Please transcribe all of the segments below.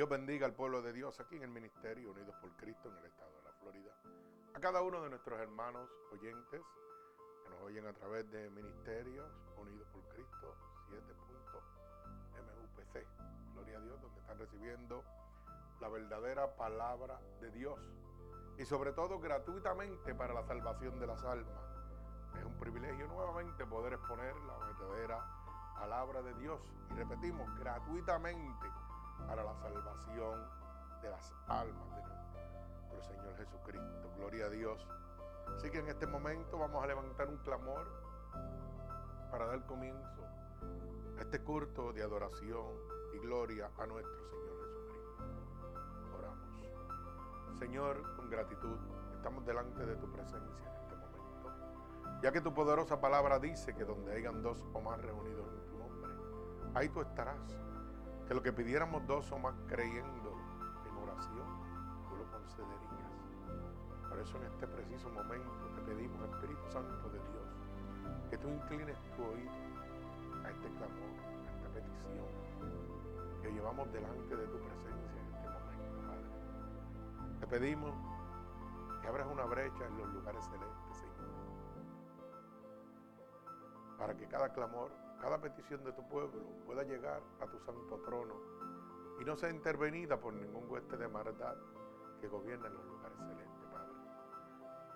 Dios bendiga al pueblo de Dios aquí en el Ministerio Unidos por Cristo en el estado de la Florida. A cada uno de nuestros hermanos oyentes que nos oyen a través de Ministerios Unidos por Cristo 7.mupc. Gloria a Dios, donde están recibiendo la verdadera palabra de Dios. Y sobre todo gratuitamente para la salvación de las almas. Es un privilegio nuevamente poder exponer la verdadera palabra de Dios. Y repetimos, gratuitamente para la salvación de las almas de nuestro Señor Jesucristo. Gloria a Dios. Así que en este momento vamos a levantar un clamor para dar comienzo a este culto de adoración y gloria a nuestro Señor Jesucristo. Oramos. Señor, con gratitud, estamos delante de tu presencia en este momento, ya que tu poderosa palabra dice que donde hayan dos o más reunidos en tu nombre, ahí tú estarás que lo que pidiéramos dos o más creyendo en oración, tú lo concederías. Por eso en este preciso momento te pedimos, Espíritu Santo de Dios, que tú inclines tu oído a este clamor, a esta petición que llevamos delante de tu presencia en este momento, Padre. Te pedimos que abras una brecha en los lugares celestes, Señor, para que cada clamor cada petición de tu pueblo pueda llegar a tu santo trono y no sea intervenida por ningún hueste de maldad que gobierna en los lugares celestes, Padre.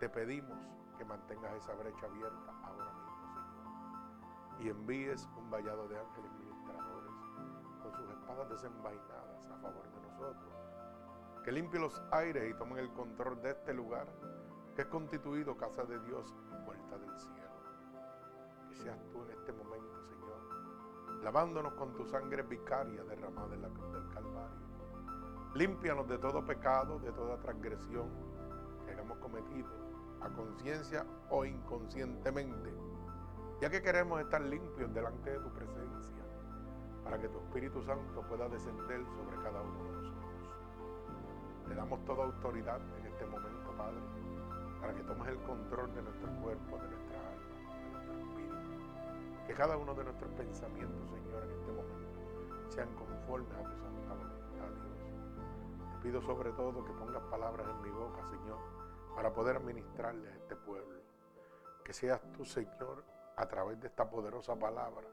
Te pedimos que mantengas esa brecha abierta ahora mismo, Señor, y envíes un vallado de ángeles ministradores con sus espadas desenvainadas a favor de nosotros, que limpie los aires y tomen el control de este lugar que es constituido casa de Dios y puerta del cielo. Seas tú en este momento, lavándonos con tu sangre vicaria derramada en la cruz del Calvario. Límpianos de todo pecado, de toda transgresión que hayamos cometido, a conciencia o inconscientemente, ya que queremos estar limpios delante de tu presencia, para que tu Espíritu Santo pueda descender sobre cada uno de nosotros. Le damos toda autoridad en este momento, Padre, para que tomes el control de nuestro cuerpo, de nuestra que cada uno de nuestros pensamientos, Señor, en este momento sean conformes a tu santa voluntad, Dios. Te pido sobre todo que pongas palabras en mi boca, Señor, para poder administrarles a este pueblo. Que seas tú, Señor, a través de esta poderosa palabra,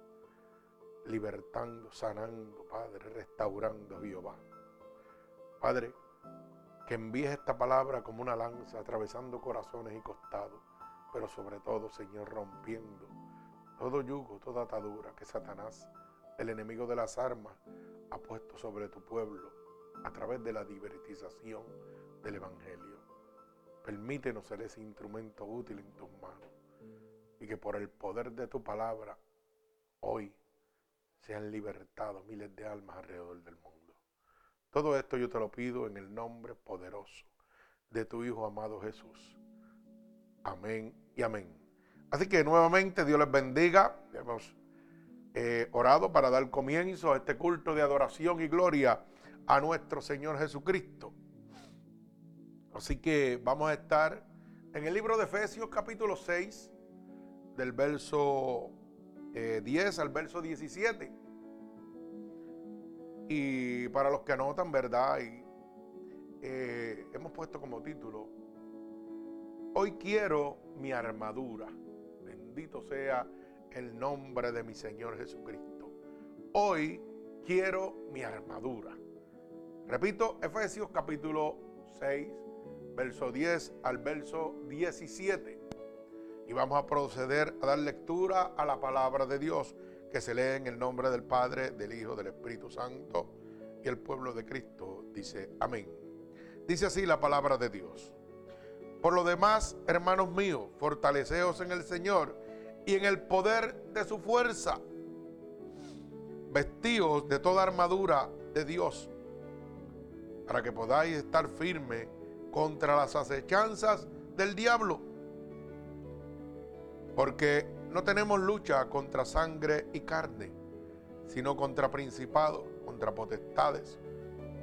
libertando, sanando, Padre, restaurando, Jehová. Padre, que envíes esta palabra como una lanza, atravesando corazones y costados, pero sobre todo, Señor, rompiendo todo yugo, toda atadura que Satanás, el enemigo de las armas, ha puesto sobre tu pueblo a través de la divertización del Evangelio. Permítenos ser ese instrumento útil en tus manos y que por el poder de tu palabra hoy sean libertados miles de almas alrededor del mundo. Todo esto yo te lo pido en el nombre poderoso de tu Hijo amado Jesús. Amén y amén. Así que nuevamente Dios les bendiga. Hemos eh, orado para dar comienzo a este culto de adoración y gloria a nuestro Señor Jesucristo. Así que vamos a estar en el libro de Efesios capítulo 6, del verso 10 eh, al verso 17. Y para los que anotan, ¿verdad? Eh, hemos puesto como título, Hoy quiero mi armadura. Bendito sea el nombre de mi Señor Jesucristo. Hoy quiero mi armadura. Repito, Efesios capítulo 6, verso 10 al verso 17. Y vamos a proceder a dar lectura a la palabra de Dios que se lee en el nombre del Padre, del Hijo, del Espíritu Santo y el pueblo de Cristo. Dice, amén. Dice así la palabra de Dios. Por lo demás, hermanos míos, fortaleceos en el Señor y en el poder de su fuerza. Vestíos de toda armadura de Dios, para que podáis estar firmes contra las acechanzas del diablo. Porque no tenemos lucha contra sangre y carne, sino contra principados, contra potestades,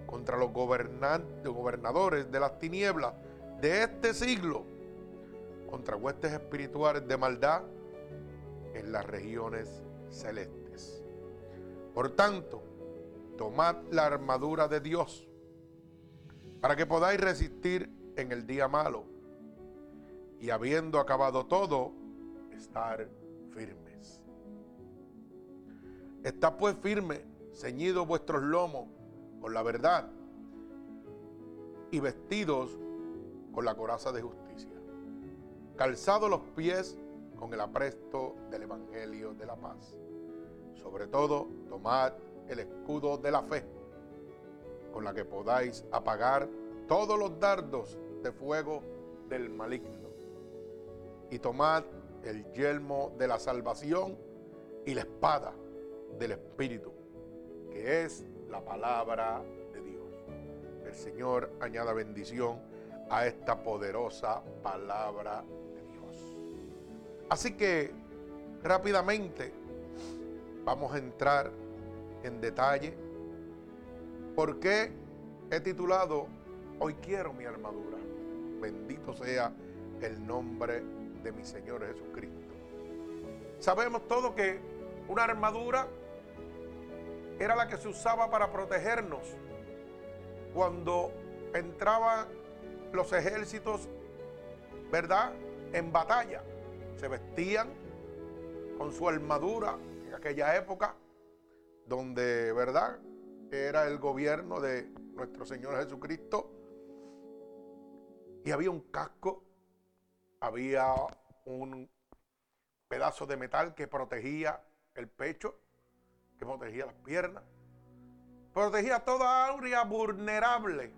contra los gobernadores de las tinieblas de este siglo contra huestes espirituales de maldad en las regiones celestes. Por tanto, tomad la armadura de Dios para que podáis resistir en el día malo y habiendo acabado todo, estar firmes. Está pues firme, ceñidos vuestros lomos con la verdad y vestidos con la coraza de justicia, calzados los pies con el apresto del Evangelio de la paz. Sobre todo, tomad el escudo de la fe, con la que podáis apagar todos los dardos de fuego del maligno. Y tomad el yelmo de la salvación y la espada del Espíritu, que es la palabra de Dios. El Señor añada bendición a esta poderosa palabra. Así que rápidamente vamos a entrar en detalle por qué he titulado Hoy quiero mi armadura. Bendito sea el nombre de mi Señor Jesucristo. Sabemos todo que una armadura era la que se usaba para protegernos cuando entraban los ejércitos, ¿verdad? En batalla. Se vestían con su armadura en aquella época, donde, ¿verdad? Era el gobierno de nuestro Señor Jesucristo. Y había un casco, había un pedazo de metal que protegía el pecho, que protegía las piernas, protegía toda áurea vulnerable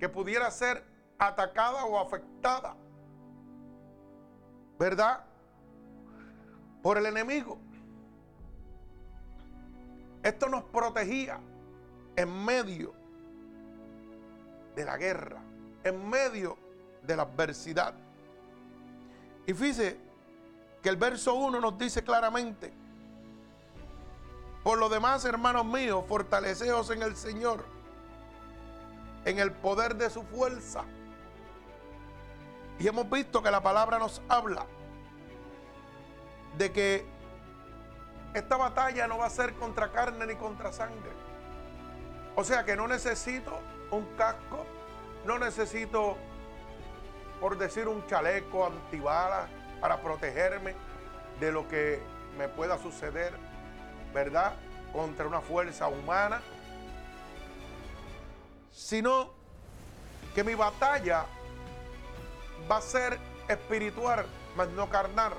que pudiera ser atacada o afectada, ¿verdad? Por el enemigo. Esto nos protegía en medio de la guerra, en medio de la adversidad. Y fíjese que el verso 1 nos dice claramente, por lo demás, hermanos míos, fortaleceos en el Señor, en el poder de su fuerza. Y hemos visto que la palabra nos habla de que esta batalla no va a ser contra carne ni contra sangre. O sea que no necesito un casco, no necesito, por decir, un chaleco antibalas para protegerme de lo que me pueda suceder, ¿verdad? Contra una fuerza humana, sino que mi batalla va a ser espiritual, más no carnal.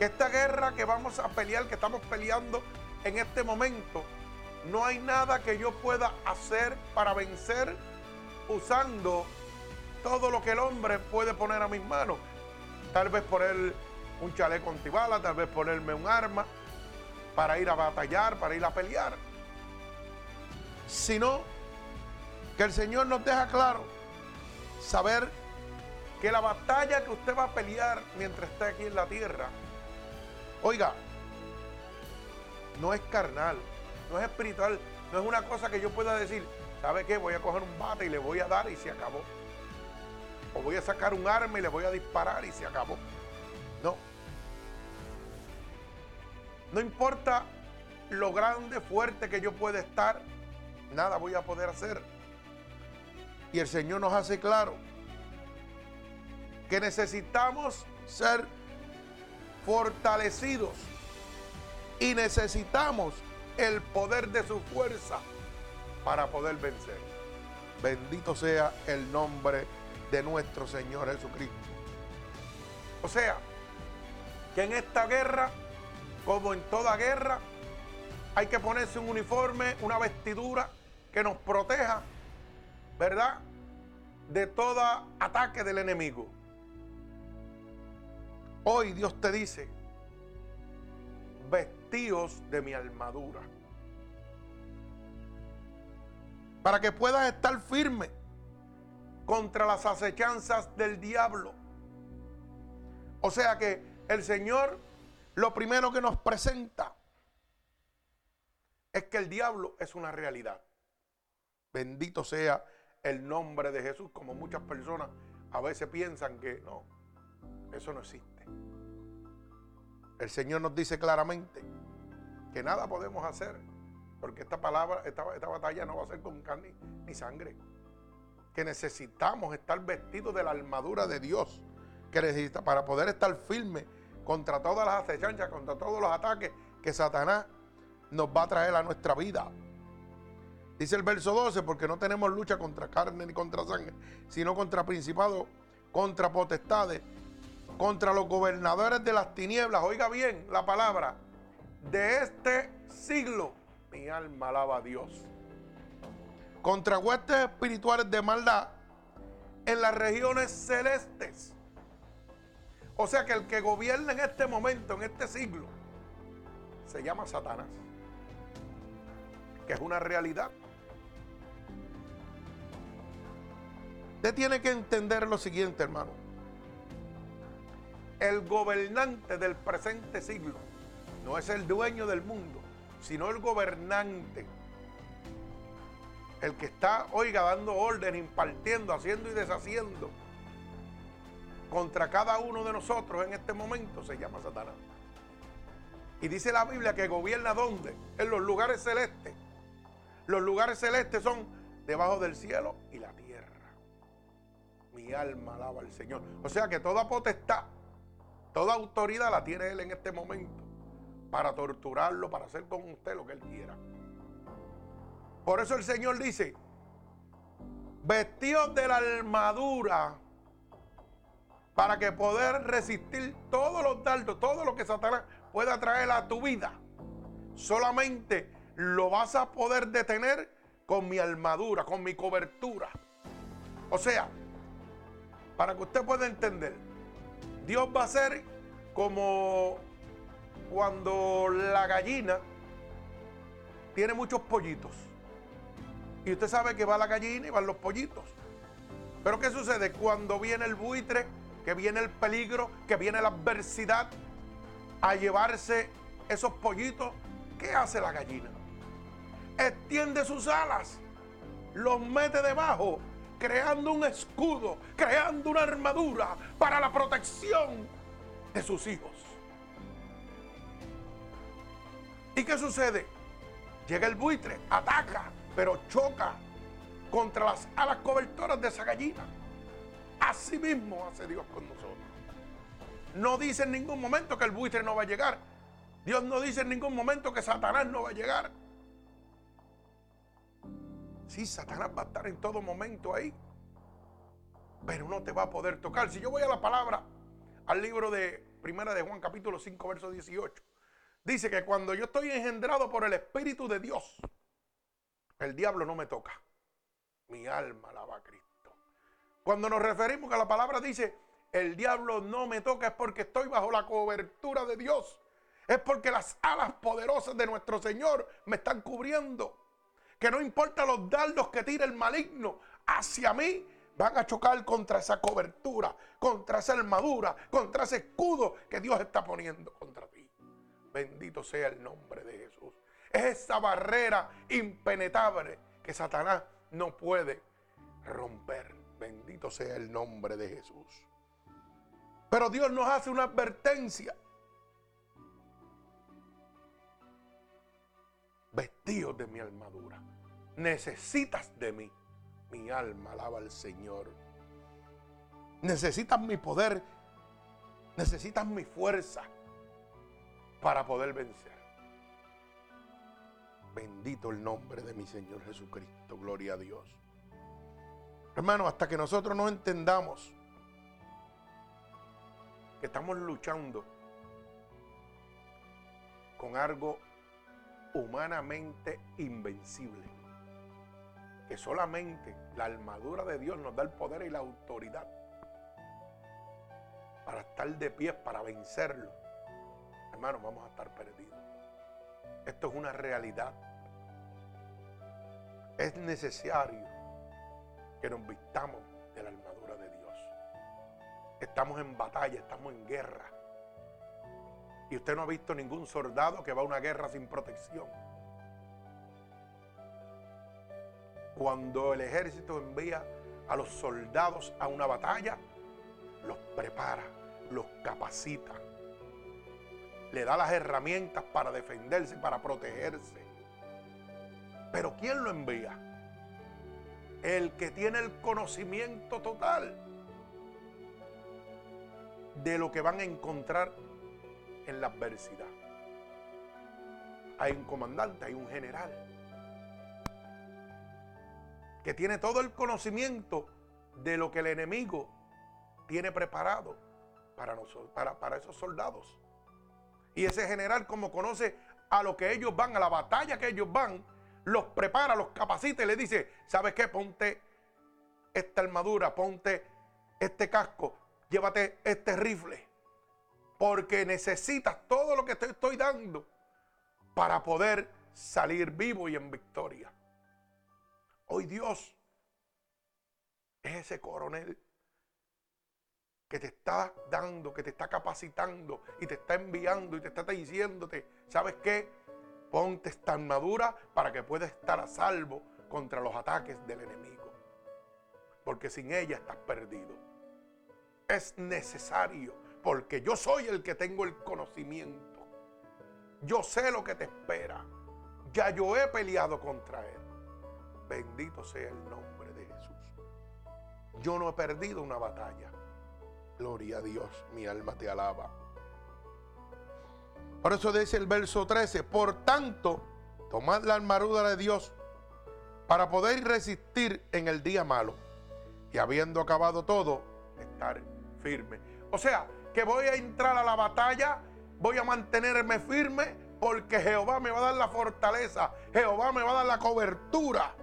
Esta guerra que vamos a pelear, que estamos peleando en este momento, no hay nada que yo pueda hacer para vencer usando todo lo que el hombre puede poner a mis manos. Tal vez poner un chaleco antibala, tal vez ponerme un arma para ir a batallar, para ir a pelear. Sino que el Señor nos deja claro saber que la batalla que usted va a pelear mientras esté aquí en la tierra, oiga, no es carnal, no es espiritual, no es una cosa que yo pueda decir, ¿sabe qué? Voy a coger un bate y le voy a dar y se acabó. O voy a sacar un arma y le voy a disparar y se acabó. No. No importa lo grande, fuerte que yo pueda estar, nada voy a poder hacer. Y el Señor nos hace claro que necesitamos ser fortalecidos y necesitamos el poder de su fuerza para poder vencer. Bendito sea el nombre de nuestro Señor Jesucristo. O sea, que en esta guerra, como en toda guerra, hay que ponerse un uniforme, una vestidura que nos proteja, ¿verdad? De todo ataque del enemigo. Hoy Dios te dice, vestíos de mi armadura. Para que puedas estar firme contra las acechanzas del diablo. O sea que el Señor lo primero que nos presenta es que el diablo es una realidad. Bendito sea el nombre de Jesús, como muchas personas a veces piensan que no, eso no existe. El Señor nos dice claramente que nada podemos hacer Porque esta palabra, esta, batalla no va a ser con carne ni sangre. Que necesitamos estar vestidos de la armadura de Dios. Que necesita para poder estar firme contra todas las acechanzas, contra todos los ataques que Satanás nos va a traer a nuestra vida. Dice el verso 12, porque no tenemos lucha contra carne ni contra sangre, sino contra principados, contra potestades, contra los gobernadores de las tinieblas. Oiga bien la palabra, de este siglo. Mi alma alaba a Dios. Contra huestes espirituales de maldad en las regiones celestes. O sea que el que gobierna en este momento, en este siglo, se llama Satanás. Que es una realidad. Usted tiene que entender lo siguiente, hermano. El gobernante del presente siglo no es el dueño del mundo, sino el gobernante. El que está, oiga, dando orden, impartiendo, haciendo y deshaciendo contra cada uno de nosotros en este momento se llama Satanás. Y dice la Biblia que gobierna dónde? En los lugares celestes. Los lugares celestes son debajo del cielo y la tierra. Mi alma alaba al Señor. O sea que toda potestad, toda autoridad la tiene Él en este momento para torturarlo, para hacer con usted lo que Él quiera. Por eso el Señor dice, vestidos de la armadura para que poder resistir todos los dardos, todo lo que Satanás pueda traer a tu vida. Solamente lo vas a poder detener con mi armadura, con mi cobertura. O sea, para que usted pueda entender, Dios va a ser como cuando la gallina tiene muchos pollitos. Y usted sabe que va la gallina y van los pollitos. Pero ¿qué sucede? Cuando viene el buitre, que viene el peligro, que viene la adversidad a llevarse esos pollitos, ¿qué hace la gallina? Extiende sus alas, los mete debajo creando un escudo, creando una armadura para la protección de sus hijos. ¿Y qué sucede? Llega el buitre, ataca, pero choca contra las alas cobertoras de esa gallina. Así mismo hace Dios con nosotros. No dice en ningún momento que el buitre no va a llegar. Dios no dice en ningún momento que Satanás no va a llegar. Sí, Satanás va a estar en todo momento ahí. Pero no te va a poder tocar. Si yo voy a la palabra, al libro de Primera de Juan, capítulo 5, verso 18, dice que cuando yo estoy engendrado por el Espíritu de Dios, el diablo no me toca. Mi alma alaba a Cristo. Cuando nos referimos a la palabra dice, el diablo no me toca, es porque estoy bajo la cobertura de Dios. Es porque las alas poderosas de nuestro Señor me están cubriendo que no importa los dardos que tire el maligno hacia mí, van a chocar contra esa cobertura, contra esa armadura, contra ese escudo que Dios está poniendo contra ti. Bendito sea el nombre de Jesús. Es esa barrera impenetrable que Satanás no puede romper. Bendito sea el nombre de Jesús. Pero Dios nos hace una advertencia. Vestidos de mi armadura necesitas de mí. Mi alma alaba al Señor. Necesitas mi poder. Necesitas mi fuerza para poder vencer. Bendito el nombre de mi Señor Jesucristo. Gloria a Dios. Hermano, hasta que nosotros no entendamos que estamos luchando con algo humanamente invencible que solamente la armadura de Dios nos da el poder y la autoridad para estar de pie, para vencerlo, hermanos, vamos a estar perdidos. Esto es una realidad. Es necesario que nos vistamos de la armadura de Dios. Estamos en batalla, estamos en guerra. Y usted no ha visto ningún soldado que va a una guerra sin protección. Cuando el ejército envía a los soldados a una batalla, los prepara, los capacita, le da las herramientas para defenderse, para protegerse. Pero ¿quién lo envía? El que tiene el conocimiento total de lo que van a encontrar en la adversidad. Hay un comandante, hay un general que tiene todo el conocimiento de lo que el enemigo tiene preparado para, nosotros, para, para esos soldados. Y ese general, como conoce a lo que ellos van, a la batalla que ellos van, los prepara, los capacita y le dice, ¿sabes qué? Ponte esta armadura, ponte este casco, llévate este rifle, porque necesitas todo lo que te estoy dando para poder salir vivo y en victoria. Hoy Dios es ese coronel que te está dando, que te está capacitando y te está enviando y te está diciéndote, ¿sabes qué? Ponte esta armadura para que puedas estar a salvo contra los ataques del enemigo. Porque sin ella estás perdido. Es necesario, porque yo soy el que tengo el conocimiento. Yo sé lo que te espera. Ya yo he peleado contra él. Bendito sea el nombre de Jesús. Yo no he perdido una batalla. Gloria a Dios, mi alma te alaba. Por eso dice el verso 13, por tanto, tomad la armadura de Dios para poder resistir en el día malo y habiendo acabado todo, estar firme. O sea, que voy a entrar a la batalla, voy a mantenerme firme porque Jehová me va a dar la fortaleza, Jehová me va a dar la cobertura.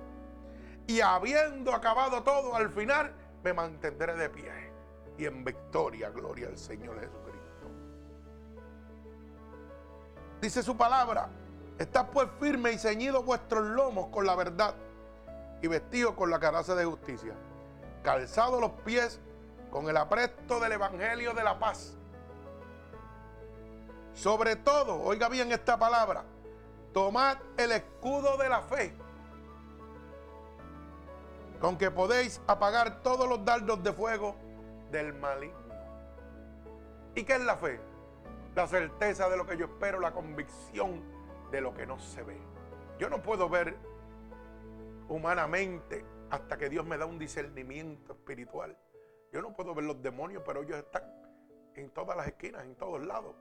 Y habiendo acabado todo, al final me mantendré de pie y en victoria, gloria al Señor Jesucristo. Dice su palabra, está pues firme y ceñido vuestros lomos con la verdad y vestidos con la caraza de justicia, calzados los pies con el apresto del Evangelio de la paz. Sobre todo, oiga bien esta palabra, tomad el escudo de la fe, con que podéis apagar todos los dardos de fuego del maligno. ¿Y qué es la fe? La certeza de lo que yo espero, la convicción de lo que no se ve. Yo no puedo ver humanamente hasta que Dios me da un discernimiento espiritual. Yo no puedo ver los demonios, pero ellos están en todas las esquinas, en todos lados.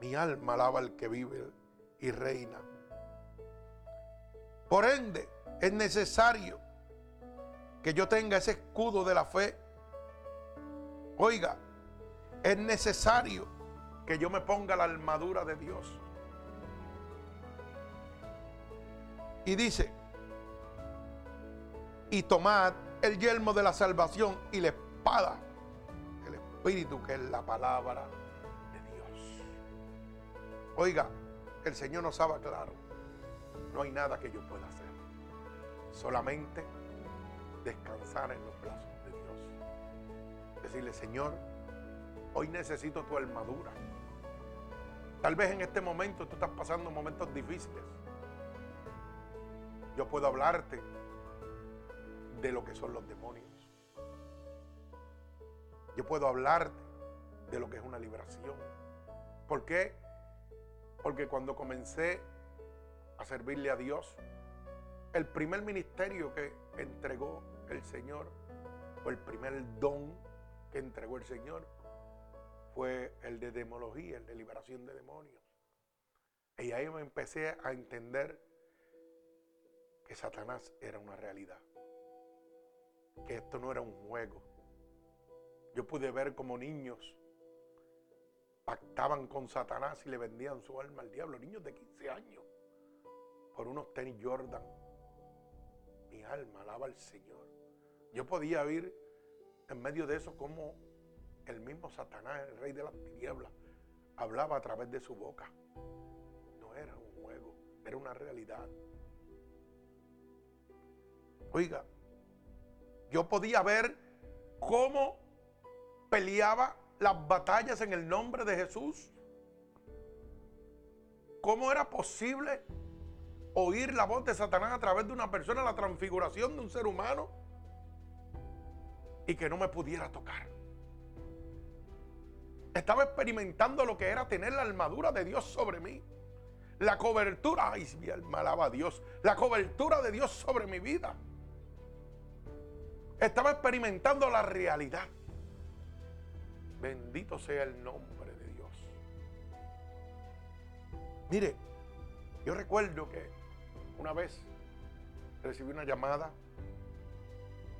Mi alma alaba al que vive y reina. Por ende, es necesario que yo tenga ese escudo de la fe. Oiga, es necesario que yo me ponga la armadura de Dios. Y dice, y tomad el yelmo de la salvación y la espada del Espíritu, que es la palabra de Dios. Oiga, el Señor nos sabe claro, no hay nada que yo pueda hacer. Solamente descansar en los brazos de Dios. Decirle, Señor, hoy necesito tu armadura. Tal vez en este momento tú estás pasando momentos difíciles. Yo puedo hablarte de lo que son los demonios. Yo puedo hablarte de lo que es una liberación. ¿Por qué? Porque cuando comencé a servirle a Dios, el primer ministerio que entregó el Señor, o el primer don que entregó el Señor, fue el de demología, el de liberación de demonios. Y ahí me empecé a entender que Satanás era una realidad, que esto no era un juego. Yo pude ver como niños pactaban con Satanás y le vendían su alma al diablo, niños de 15 años, por unos tenis Jordan mi alma alaba al Señor. Yo podía oír en medio de eso como el mismo Satanás, el rey de las tinieblas, hablaba a través de su boca. No era un juego, era una realidad. Oiga, yo podía ver cómo peleaba las batallas en el nombre de Jesús. ¿Cómo era posible oír la voz de Satanás a través de una persona, la transfiguración de un ser humano, y que no me pudiera tocar. Estaba experimentando lo que era tener la armadura de Dios sobre mí. la cobertura, ay, mi alma alaba a Dios, la cobertura de Dios sobre mi vida. Estaba experimentando la realidad. Bendito sea el nombre de Dios. Mire, yo recuerdo que una vez recibí una llamada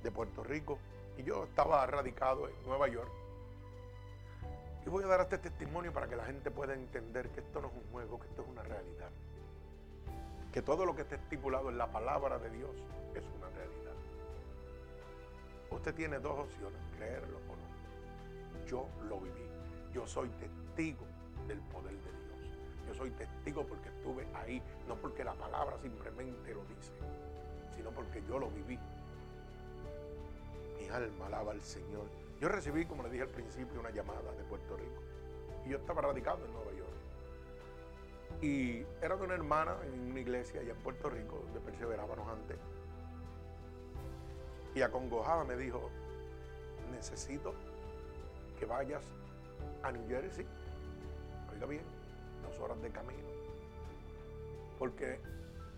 de Puerto Rico y yo estaba radicado en Nueva York. Y voy a dar este testimonio para que la gente pueda entender que esto no es un juego, que esto es una realidad. Que todo lo que está estipulado en la palabra de Dios es una realidad. Usted tiene dos opciones, creerlo o no. Yo lo viví. Yo soy testigo del poder de Dios. Yo soy testigo porque estuve ahí, no porque la palabra simplemente lo dice, sino porque yo lo viví alma alaba al Señor. Yo recibí, como le dije al principio, una llamada de Puerto Rico. Y yo estaba radicado en Nueva York. Y era de una hermana en una iglesia allá en Puerto Rico, donde perseverábamos antes. Y acongojada me dijo, necesito que vayas a New Jersey. Oiga bien, horas de camino. Porque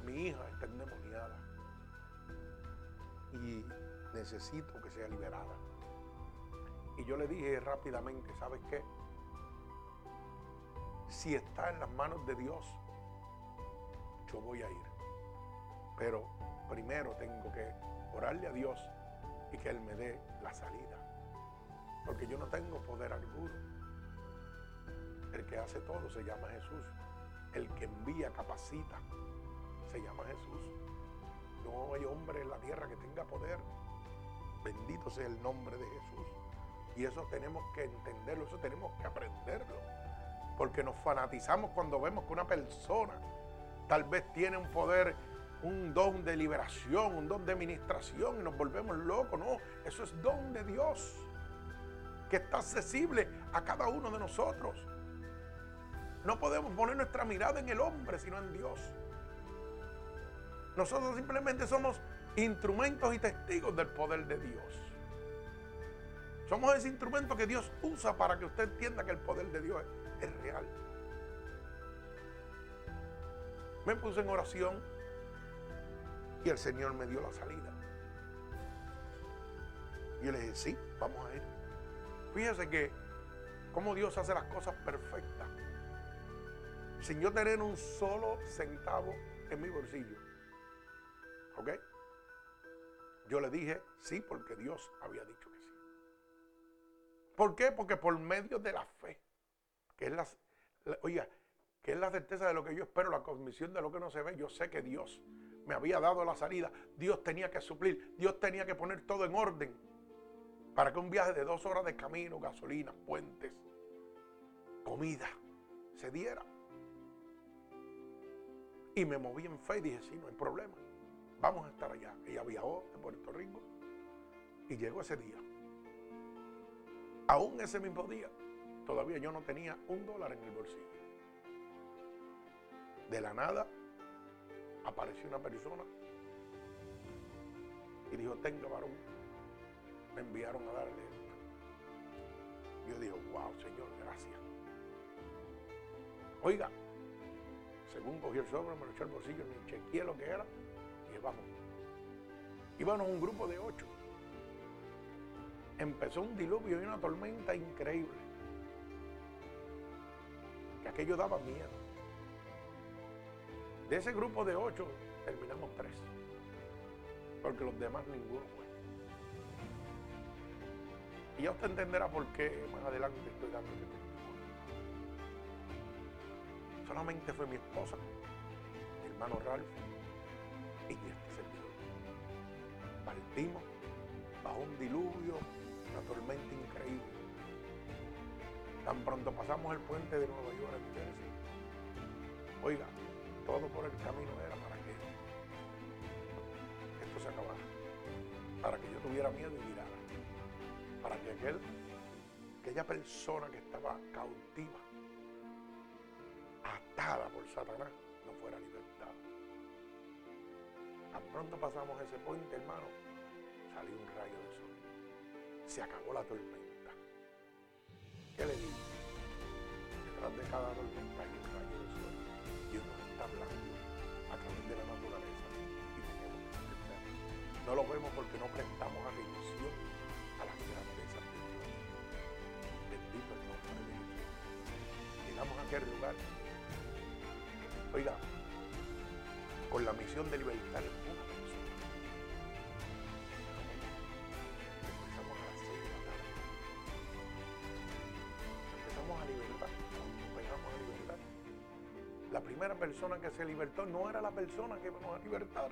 mi hija está endemoniada. Y necesito que sea liberada. Y yo le dije rápidamente, ¿sabes qué? Si está en las manos de Dios, yo voy a ir. Pero primero tengo que orarle a Dios y que Él me dé la salida. Porque yo no tengo poder alguno. El que hace todo se llama Jesús. El que envía, capacita, se llama Jesús. No hay hombre en la tierra que tenga poder Bendito sea el nombre de Jesús. Y eso tenemos que entenderlo, eso tenemos que aprenderlo. Porque nos fanatizamos cuando vemos que una persona tal vez tiene un poder, un don de liberación, un don de administración y nos volvemos locos. No, eso es don de Dios que está accesible a cada uno de nosotros. No podemos poner nuestra mirada en el hombre, sino en Dios. Nosotros simplemente somos instrumentos y testigos del poder de Dios. Somos ese instrumento que Dios usa para que usted entienda que el poder de Dios es, real. Me puse en oración y el Señor me dio la salida. Y yo le dije, sí, vamos a ir. Fíjese que como Dios hace las cosas perfectas. Sin yo tener un solo centavo en mi bolsillo. ¿Ok? Yo le dije sí porque Dios había dicho que sí. ¿Por qué? Porque por medio de la fe, que es la, oiga, que es la certeza de lo que yo espero, la convicción de lo que no se ve, yo sé que Dios me había dado la salida, Dios tenía que suplir, Dios tenía que poner todo en orden para que un viaje de dos horas de camino, gasolina, puentes, comida, se diera. Y me moví en fe y dije, sí, no hay problema vamos a estar allá. Ella viajó de Puerto Rico y llegó ese día. Aún ese mismo día, todavía yo no tenía un dólar en el bolsillo. De la nada apareció una persona y dijo, tenga varón. Me enviaron a darle. Yo digo, wow, Señor, gracias. Oiga, según cogí el sobre, me lo echó al bolsillo, me chequeé lo que era vamos. Íbamos un grupo de ocho. Empezó un diluvio y una tormenta increíble. Que aquello daba miedo. De ese grupo de ocho terminamos tres. Porque los demás ninguno fue. Y ya usted entenderá por qué más adelante estoy dando este. Solamente fue mi esposa, mi hermano Ralph y este servidor. Partimos bajo un diluvio, una tormenta increíble. Tan pronto pasamos el puente de Nueva York. Oiga, todo por el camino era para que esto se acabara. Para que yo tuviera miedo y mirara. Para que aquel, aquella persona que estaba cautiva, atada por Satanás, no fuera libertada. Tan pronto pasamos ese puente, hermano, salió un rayo de sol. Se acabó la tormenta. ¿Qué le digo? Detrás de cada tormenta hay un rayo de sol y uno está hablando a través de la naturaleza y tenemos. No lo vemos porque no prestamos atención a las grandezas de Dios. Bendito el nombre de Jesús. Llegamos a aquel lugar. Oiga, con la misión de libertar el mundo. Empezamos a. Empezamos a libertar. Empezamos a libertar. La primera persona que se libertó no era la persona que íbamos a libertar.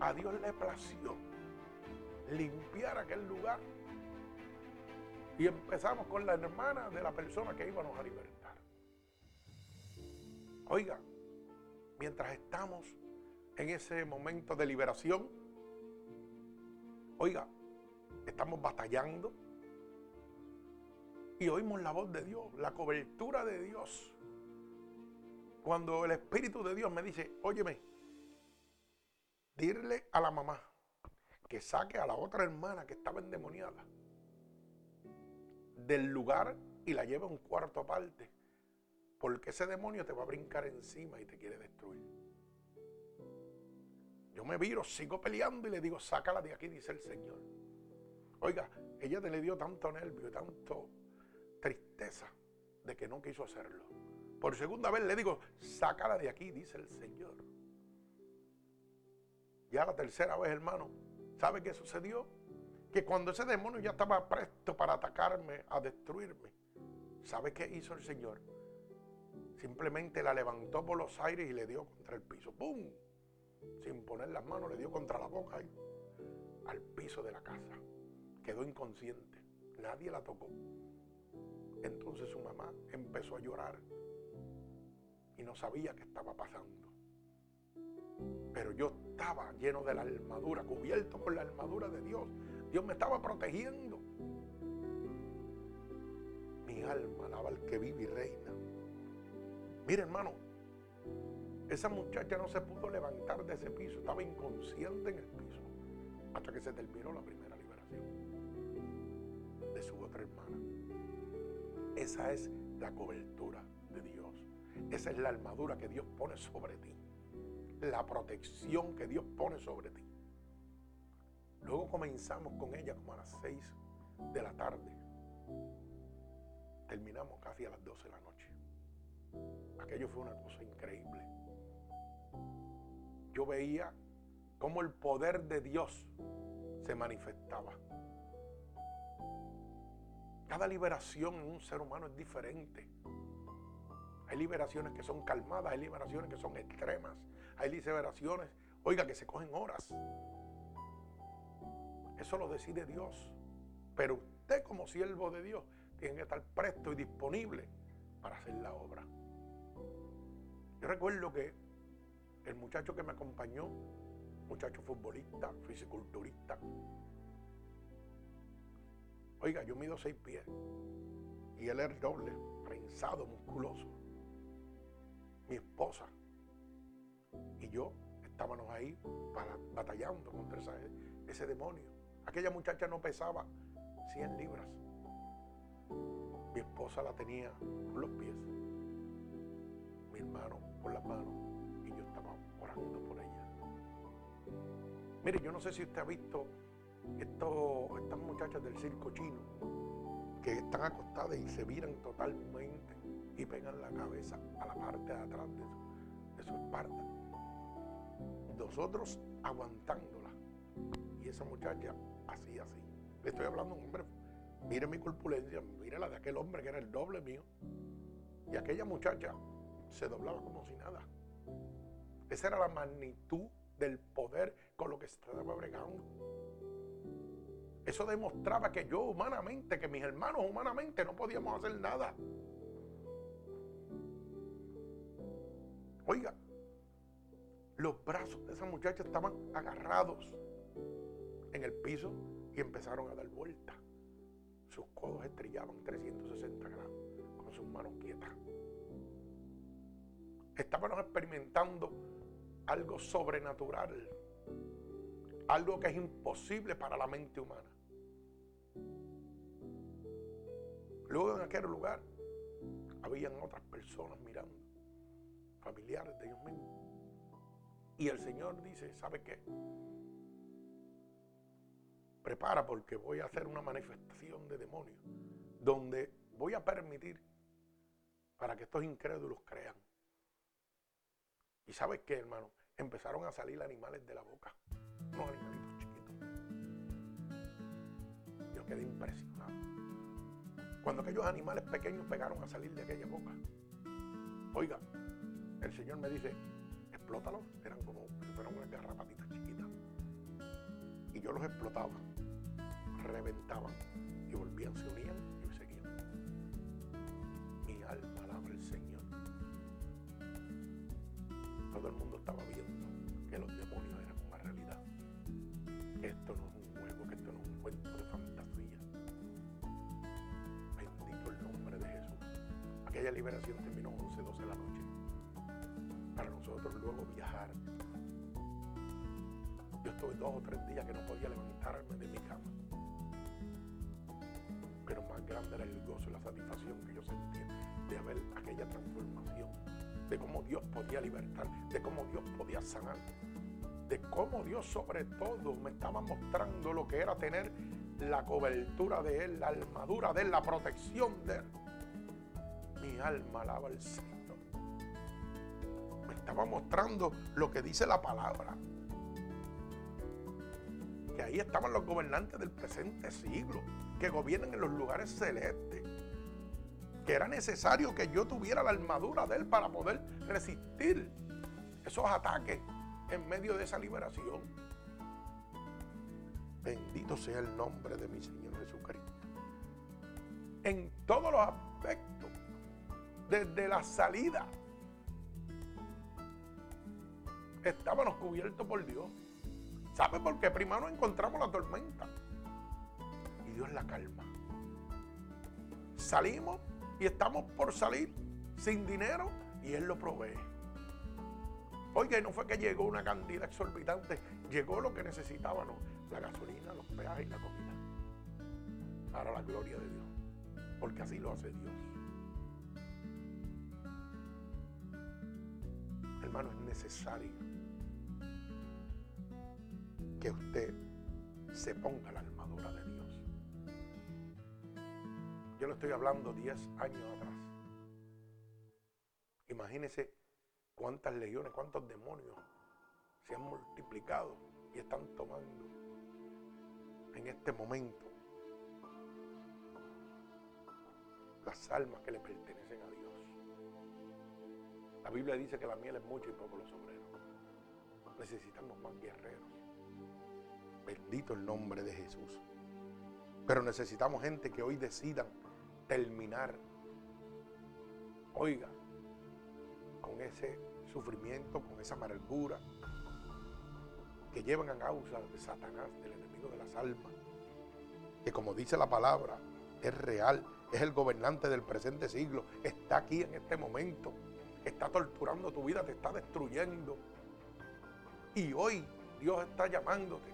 A Dios le plació limpiar aquel lugar. Y empezamos con la hermana de la persona que íbamos a libertar. Oiga, mientras estamos en ese momento de liberación, oiga, estamos batallando y oímos la voz de Dios, la cobertura de Dios. Cuando el Espíritu de Dios me dice, óyeme, dile a la mamá que saque a la otra hermana que estaba endemoniada del lugar y la lleve a un cuarto aparte porque ese demonio te va a brincar encima y te quiere destruir. Yo me viro, sigo peleando y le digo, sácala de aquí, dice el Señor. Oiga, ella te le dio tanto nervio y tanto tristeza de que no quiso hacerlo. Por segunda vez le digo, sácala de aquí, dice el Señor. Ya la tercera vez, hermano, ¿sabe qué sucedió? Que cuando ese demonio ya estaba presto para atacarme, a destruirme, ¿sabe qué hizo el Señor? Simplemente la levantó por los aires y le dio contra el piso. ¡Pum! Sin poner las manos, le dio contra la boca y al piso de la casa. Quedó inconsciente. Nadie la tocó. Entonces su mamá empezó a llorar y no sabía qué estaba pasando. Pero yo estaba lleno de la armadura, cubierto por la armadura de Dios. Dios me estaba protegiendo. Mi alma alaba al que vive y reina. Mire, hermano, esa muchacha no se pudo levantar de ese piso, estaba inconsciente en el piso, hasta que se terminó la primera liberación de su otra hermana. Esa es la cobertura de Dios. Esa es la armadura que Dios pone sobre ti. La protección que Dios pone sobre ti. Luego comenzamos con ella como a las 6 de la tarde. Terminamos casi a las 12 de la noche. Aquello fue una cosa increíble. Yo veía cómo el poder de Dios se manifestaba. Cada liberación en un ser humano es diferente. Hay liberaciones que son calmadas, hay liberaciones que son extremas, hay liberaciones, oiga, que se cogen horas. Eso lo decide Dios. Pero usted como siervo de Dios tiene que estar presto y disponible para hacer la obra. Yo recuerdo que el muchacho que me acompañó, muchacho futbolista, fisiculturista, oiga, yo mido seis pies y él es doble, prensado, musculoso. Mi esposa y yo estábamos ahí batallando contra ese demonio. Aquella muchacha no pesaba 100 libras. Mi esposa la tenía por los pies hermano por las manos y yo estaba orando por ella. Mire, yo no sé si usted ha visto estas muchachas del circo chino que están acostadas y se viran totalmente y pegan la cabeza a la parte de atrás de su, de su espalda. Nosotros aguantándola y esa muchacha así, así. Le estoy hablando a un hombre, mire mi corpulencia, mire la de aquel hombre que era el doble mío. Y aquella muchacha se doblaba como si nada. Esa era la magnitud del poder con lo que estaba bregando. Eso demostraba que yo humanamente, que mis hermanos humanamente no podíamos hacer nada. Oiga, los brazos de esa muchacha estaban agarrados en el piso y empezaron a dar vueltas. Sus codos estrellaban 360 grados con sus manos quietas. Estábamos experimentando algo sobrenatural, algo que es imposible para la mente humana. Luego en aquel lugar habían otras personas mirando. familiares de ellos mismos. Y el Señor dice, ¿sabe qué? Prepara porque voy a hacer una manifestación de demonios donde voy a permitir para que estos incrédulos crean. ¿Y sabes qué, hermano? Empezaron a salir animales de la boca, unos animalitos chiquitos. Yo quedé impresionado. Cuando aquellos animales pequeños pegaron a salir de aquella boca. Oiga, el Señor me dice, explótalos. Eran como si fueran unas garrapatitas chiquitas. Y yo los explotaba, reventaban y volvían, se unían y seguían. Mi alma Todo el mundo estaba viendo que los demonios eran una realidad. Esto no es un juego, que esto no es un cuento de fantasía. Bendito el nombre de Jesús. Aquella liberación terminó 11, 12 de la noche. Para nosotros luego viajar. Yo estuve dos o tres días que no podía levantarme de mi cama pero más grande era el gozo y la satisfacción que yo sentía de ver aquella transformación, de cómo Dios podía libertar, de cómo Dios podía sanar, de cómo Dios sobre todo me estaba mostrando lo que era tener la cobertura de Él, la armadura de Él, la protección de Él. Mi alma alaba al Señor. Me estaba mostrando lo que dice la palabra. Que ahí estaban los gobernantes del presente siglo que gobiernan en los lugares celestes. Que era necesario que yo tuviera la armadura de Él para poder resistir esos ataques en medio de esa liberación. Bendito sea el nombre de mi Señor Jesucristo. En todos los aspectos, desde la salida, estábamos cubiertos por Dios. ¿Sabe por qué? Primero encontramos la tormenta. Dios la calma. Salimos y estamos por salir sin dinero y Él lo provee. Oiga, no fue que llegó una cantidad exorbitante, llegó lo que necesitábamos, la gasolina, los peajes y la comida. Para la gloria de Dios, porque así lo hace Dios. Hermano, es necesario que usted se ponga la armadura Yo le estoy hablando 10 años atrás. Imagínese cuántas legiones, cuántos demonios se han multiplicado y están tomando en este momento las almas que le pertenecen a Dios. La Biblia dice que la miel es mucha y poco los obreros. Necesitamos más guerreros. Bendito el nombre de Jesús. Pero necesitamos gente que hoy decidan terminar, oiga, con ese sufrimiento, con esa amargura que llevan a causa de Satanás, del enemigo de las almas, que como dice la palabra, es real, es el gobernante del presente siglo, está aquí en este momento, está torturando tu vida, te está destruyendo. Y hoy Dios está llamándote.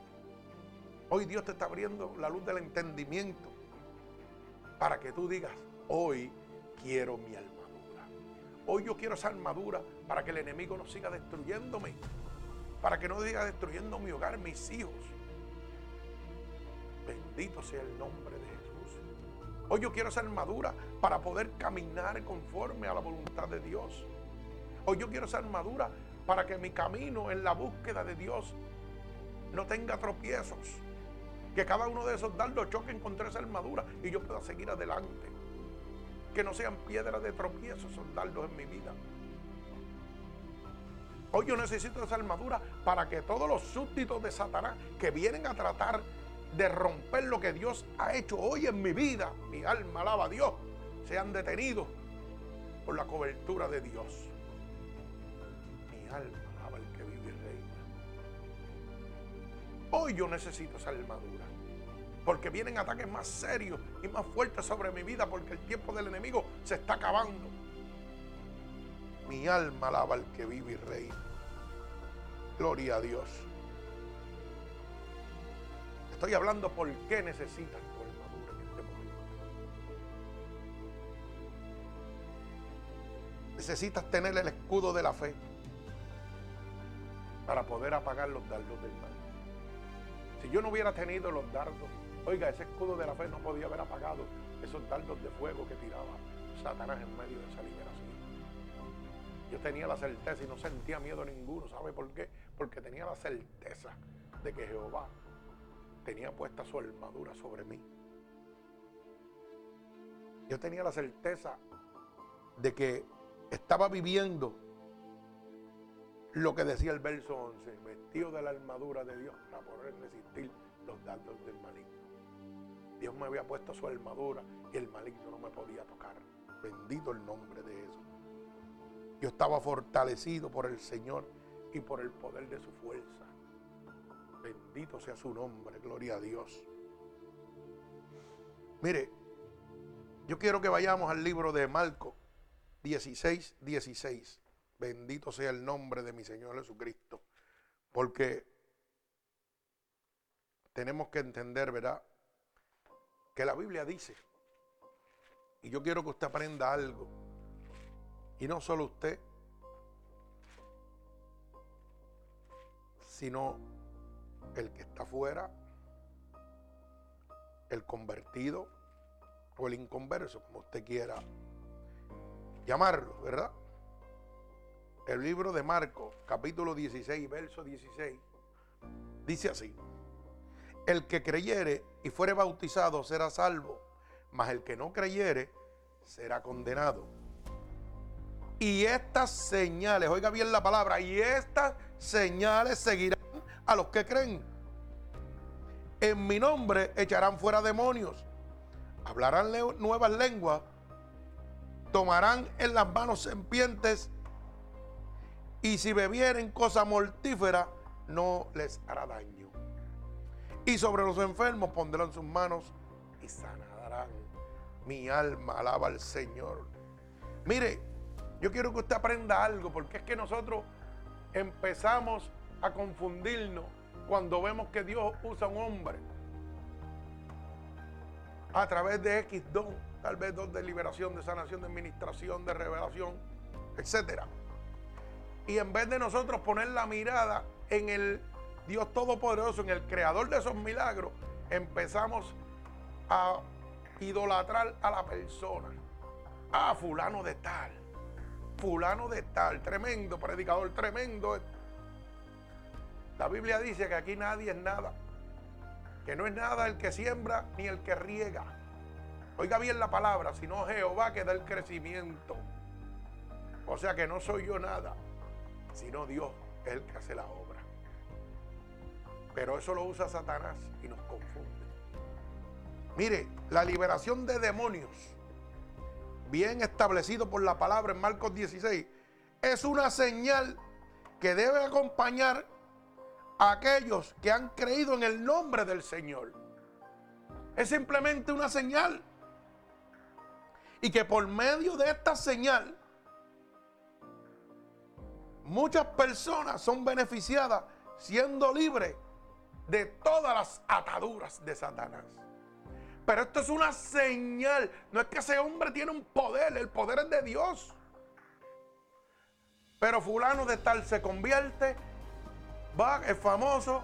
Hoy Dios te está abriendo la luz del entendimiento para que tú digas, hoy quiero mi armadura. Hoy yo quiero esa armadura para que el enemigo no siga destruyéndome, para que no siga destruyendo mi hogar, mis hijos. Bendito sea el nombre de Jesús. Hoy yo quiero esa armadura para poder caminar conforme a la voluntad de Dios. Hoy yo quiero esa armadura para que mi camino en la búsqueda de Dios no tenga tropiezos que cada uno de esos dardos choquen contra esa armadura y yo pueda seguir adelante. Que no sean piedras de tropiezo esos dardos en mi vida. Hoy yo necesito esa armadura para que todos los súbditos de Satanás que vienen a tratar de romper lo que Dios ha hecho hoy en mi vida, mi alma alaba a Dios, sean detenidos por la cobertura de Dios. Mi alma alaba el que vive y reina. Hoy yo necesito esa armadura. Porque vienen ataques más serios y más fuertes sobre mi vida porque el tiempo del enemigo se está acabando. Mi alma alaba al que vive y reina. Gloria a Dios. Estoy hablando por qué necesitas tu armadura en este momento. necesitas tener el escudo de la fe para poder apagar los dardos del mal. Si yo no hubiera tenido los dardos, oiga, ese escudo de la fe no podía haber apagado esos dardos de fuego que tiraba Satanás en medio de esa liberación. Yo tenía la certeza y no sentía miedo ninguno. ¿Sabe por qué? Porque tenía la certeza de que Jehová tenía puesta su armadura sobre mí. Yo tenía la certeza de que estaba viviendo lo que decía el verso 11, vestido de la armadura de Dios para poder resistir los dardos del maligno. Dios me había puesto su armadura y el maligno no me podía tocar. Bendito el nombre de Jesús. Yo estaba fortalecido por el Señor y por el poder de su fuerza. Bendito sea su nombre, gloria a Dios. Mire, yo quiero que vayamos al libro de Marco 16, 16. Bendito sea el nombre de mi Señor Jesucristo. Porque tenemos que entender, ¿verdad? Que la Biblia dice, y yo quiero que usted aprenda algo, y no solo usted, sino el que está afuera, el convertido o el inconverso, como usted quiera llamarlo, ¿verdad? El libro de Marcos, capítulo 16, verso 16, dice así, el que creyere y fuere bautizado será salvo, mas el que no creyere será condenado. Y estas señales, oiga bien la palabra, y estas señales seguirán a los que creen. En mi nombre echarán fuera demonios, hablarán nuevas lenguas, tomarán en las manos serpientes y si bebieren cosa mortífera, no les hará daño. Y sobre los enfermos pondrán sus manos y sanarán. Mi alma alaba al Señor. Mire, yo quiero que usted aprenda algo, porque es que nosotros empezamos a confundirnos cuando vemos que Dios usa un hombre a través de X don, tal vez don de liberación, de sanación, de administración, de revelación, etcétera. Y en vez de nosotros poner la mirada en el Dios Todopoderoso, en el creador de esos milagros, empezamos a idolatrar a la persona. Ah, fulano de tal. Fulano de tal. Tremendo predicador, tremendo. La Biblia dice que aquí nadie es nada. Que no es nada el que siembra ni el que riega. Oiga bien la palabra, sino Jehová que da el crecimiento. O sea que no soy yo nada sino Dios el que hace la obra. Pero eso lo usa Satanás y nos confunde. Mire, la liberación de demonios, bien establecido por la palabra en Marcos 16, es una señal que debe acompañar a aquellos que han creído en el nombre del Señor. Es simplemente una señal. Y que por medio de esta señal muchas personas son beneficiadas siendo libres de todas las ataduras de Satanás. Pero esto es una señal. No es que ese hombre tiene un poder, el poder es de Dios. Pero fulano de tal se convierte, va, es famoso,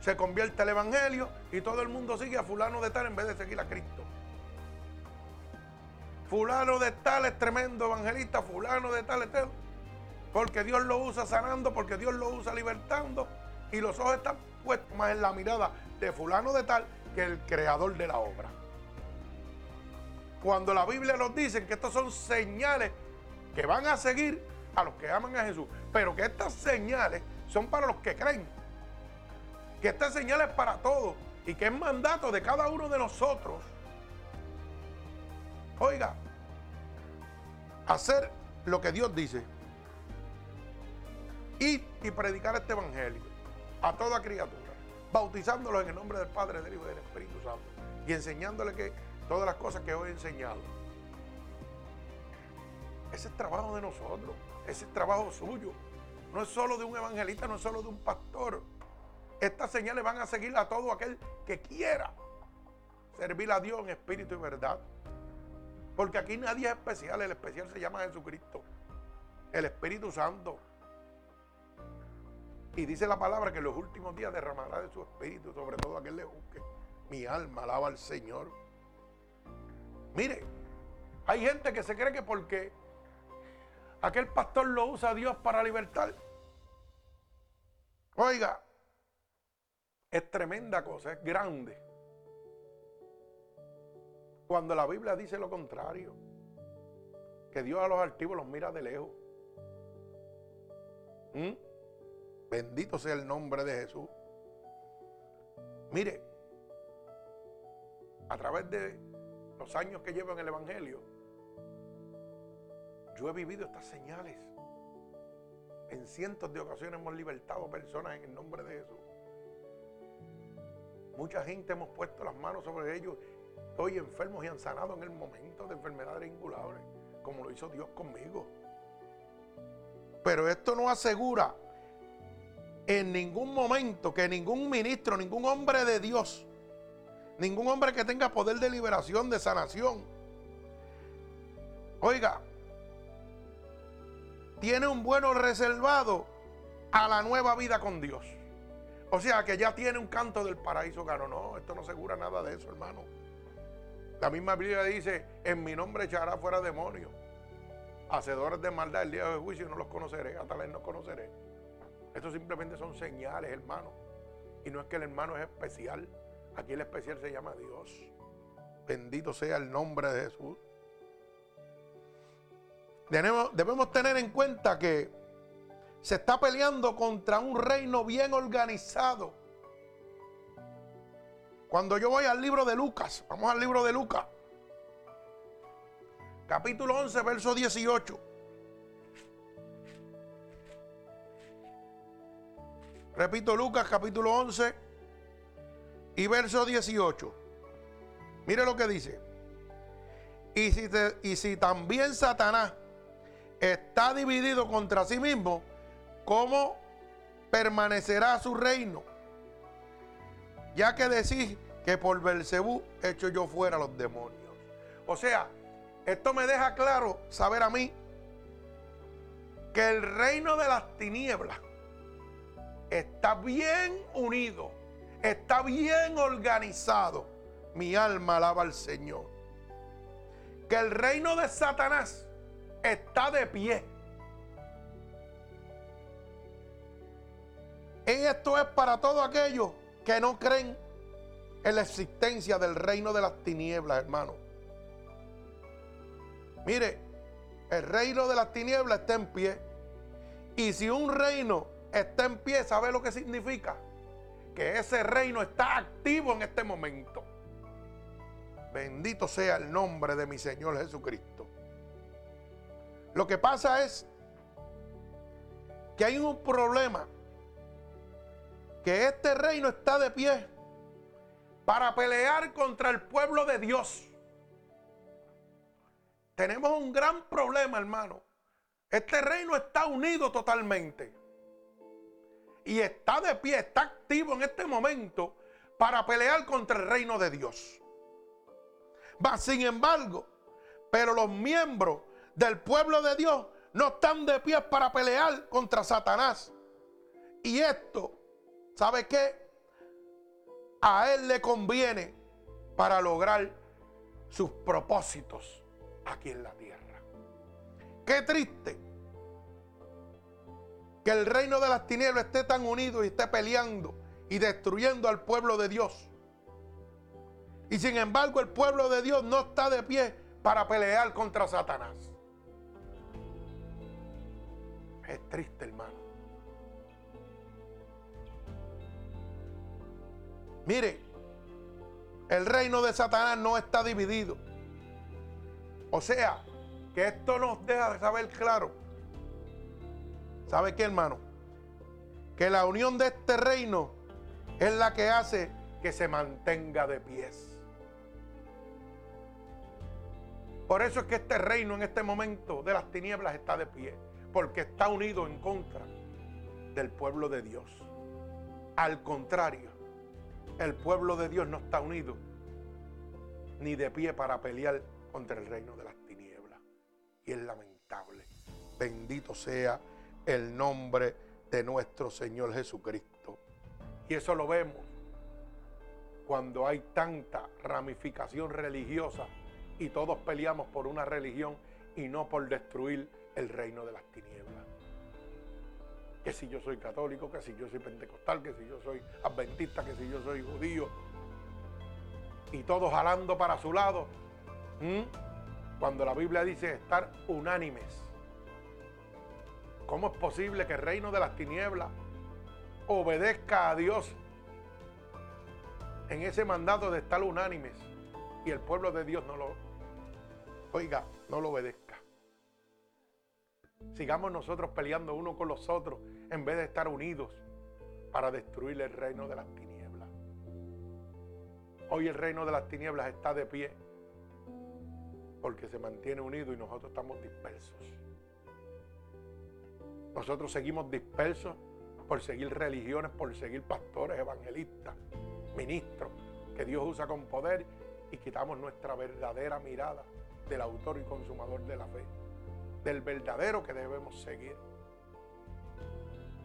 se convierte al Evangelio y todo el mundo sigue a fulano de tal en vez de seguir a Cristo. Fulano de tal es tremendo evangelista, fulano de tal es. Porque Dios lo usa sanando, porque Dios lo usa libertando. Y los ojos están puestos más en la mirada de fulano de tal que el creador de la obra. Cuando la Biblia nos dice que estos son señales que van a seguir a los que aman a Jesús, pero que estas señales son para los que creen. Que estas señales para todos y que es mandato de cada uno de nosotros. Oiga, hacer lo que Dios dice y predicar este evangelio a toda criatura, bautizándolos en el nombre del Padre, del Hijo y del Espíritu Santo y enseñándole que todas las cosas que hoy he enseñado. Ese es trabajo de nosotros, ese es trabajo suyo. No es solo de un evangelista, no es solo de un pastor. Estas señales van a seguir a todo aquel que quiera servir a Dios en espíritu y verdad. Porque aquí nadie es especial, el especial se llama Jesucristo. el Espíritu Santo. Y dice la palabra que en los últimos días derramará de su espíritu, sobre todo aquel le busque. Mi alma alaba al Señor. Mire, hay gente que se cree que porque aquel pastor lo usa Dios para libertar. Oiga, es tremenda cosa, es grande. Cuando la Biblia dice lo contrario, que Dios a los altivos los mira de lejos. ¿Mm? Bendito sea el nombre de Jesús. Mire, a través de los años que llevo en el Evangelio, yo he vivido estas señales. En cientos de ocasiones hemos libertado personas en el nombre de Jesús. Mucha gente hemos puesto las manos sobre ellos. Estoy enfermos y han sanado en el momento de enfermedades ingulables, como lo hizo Dios conmigo. Pero esto no asegura en ningún momento que ningún ministro, ningún hombre de Dios, ningún hombre que tenga poder de liberación, de sanación, oiga, tiene un bueno reservado a la nueva vida con Dios. O sea, que ya tiene un canto del paraíso gano. No, esto no asegura nada de eso, hermano. La misma Biblia dice, en mi nombre echará fuera demonios. Hacedores de maldad el día de juicio no los conoceré, hasta vez no conoceré. Esto simplemente son señales, hermano. Y no es que el hermano es especial. Aquí el especial se llama Dios. Bendito sea el nombre de Jesús. Debemos, tener en cuenta que se está peleando contra un reino bien organizado. Cuando yo voy al libro de Lucas, vamos al libro de Lucas, capítulo 11, verso 18. Repito, Lucas capítulo 11 y verso 18. Mire lo que dice. Y si, y si también Satanás está dividido contra sí mismo, ¿cómo permanecerá su reino? Ya que decís que por Belcebú hecho yo fuera los demonios. O sea, esto me deja claro saber a mí que el reino de las tinieblas está bien unido, está bien organizado. Mi alma alaba al Señor. Que el reino de Satanás está de pie. Esto es para todos aquellos que no creen en la existencia del reino de las tinieblas, hermano. Mire, el reino de las tinieblas está en pie. Y si un reino está en pie, ¿sabe lo que significa? Que ese reino está activo en este momento. Bendito sea el nombre de mi Señor Jesucristo. Lo que pasa es que hay un problema. Que este reino está de pie para pelear contra el pueblo de Dios. Tenemos un gran problema, hermano. Este reino está unido totalmente y está de pie, está activo en este momento para pelear contra el reino de Dios. Sin embargo, pero los miembros del pueblo de Dios no están de pie para pelear contra Satanás. Y esto, ¿sabe qué? A él le conviene para lograr sus propósitos aquí en la tierra. Qué triste que el reino de las tinieblas esté tan unido y esté peleando y destruyendo al pueblo de Dios. Y sin embargo el pueblo de Dios no está de pie para pelear contra Satanás. Es triste, hermano. Mire, el reino de Satanás no está dividido. O sea, que esto nos deja saber claro ¿Sabe qué, hermano? Que la unión de este reino es la que hace que se mantenga de pies. Por eso es que este reino en este momento de las tinieblas está de pie, porque está unido en contra del pueblo de Dios. Al contrario, el pueblo de Dios no está unido ni de pie para pelear contra el reino de las tinieblas. Y es lamentable Bendito sea el nombre de nuestro Señor Jesucristo. Y eso lo vemos cuando hay tanta ramificación religiosa y todos peleamos por una religión y no por destruir el reino de las tinieblas. Que si yo soy católico, que si yo soy pentecostal, que si yo soy adventista, que si yo soy judío. Y todos jalando para su lado. Cuando la Biblia dice estar unánimes. ¿Cómo es posible que el reino de las tinieblas obedezca a Dios en ese mandato de estar unánimes y el pueblo de Dios no lo, oiga, no lo obedezca? Sigamos nosotros peleando uno con los otros en vez de estar unidos para destruir el reino de las tinieblas. Hoy el reino de las tinieblas está de pie porque se mantiene unido y nosotros estamos dispersos. Nosotros seguimos dispersos por seguir religiones, por seguir pastores, evangelistas, ministros que Dios usa con poder y quitamos nuestra verdadera mirada del autor y consumador de la fe, del verdadero que debemos seguir.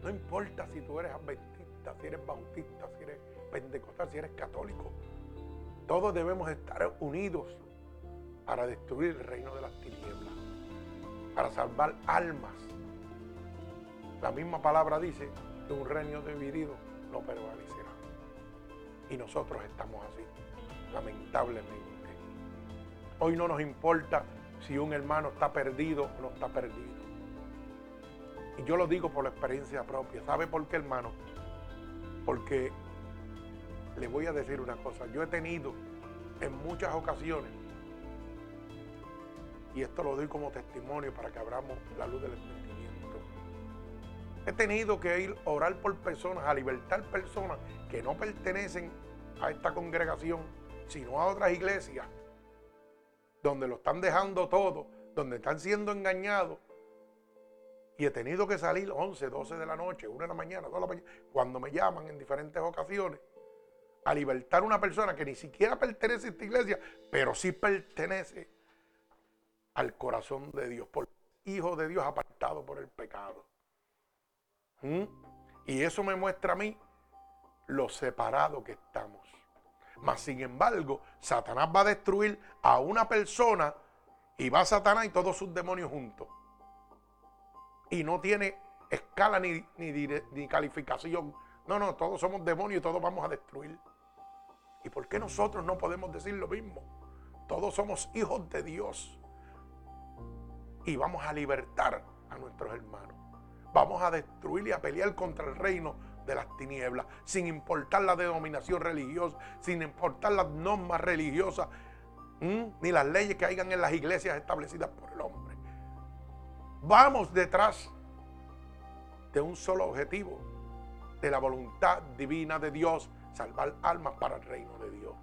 No importa si tú eres adventista, si eres bautista, si eres pentecostal, si eres católico. Todos debemos estar unidos para destruir el reino de las tinieblas, para salvar almas. La misma palabra dice que un reino dividido no prevalecerá. Y nosotros estamos así, lamentablemente. Hoy no nos importa si un hermano está perdido o no está perdido. Y yo lo digo por la experiencia propia. ¿Sabe por qué, hermano? Porque le voy a decir una cosa. Yo he tenido en muchas ocasiones y esto lo doy como testimonio para que abramos la luz del entendimiento. He tenido que ir a orar por personas, a libertar personas que no pertenecen a esta congregación, sino a otras iglesias, donde lo están dejando todo, donde están siendo engañados. Y he tenido que salir 11, 12 de la noche, 1 de la mañana, 2 de la mañana, cuando me llaman en diferentes ocasiones, a libertar a una persona que ni siquiera pertenece a esta iglesia, pero sí pertenece al corazón de Dios, por hijo de Dios apartado por el pecado. ¿Mm? Y eso me muestra a mí lo separado que estamos. Mas sin embargo, Satanás va a destruir a una persona y va Satanás y todos sus demonios juntos. Y no tiene escala ni, ni, ni calificación. No, no, todos somos demonios y todos vamos a destruir. ¿Y por qué nosotros no podemos decir lo mismo? Todos somos hijos de Dios y vamos a libertar a nuestros hermanos. Vamos a destruir y a pelear contra el reino de las tinieblas, sin importar la denominación religiosa, sin importar las normas religiosas, ni las leyes que hayan en las iglesias establecidas por el hombre. Vamos detrás de un solo objetivo, de la voluntad divina de Dios, salvar almas para el reino de Dios.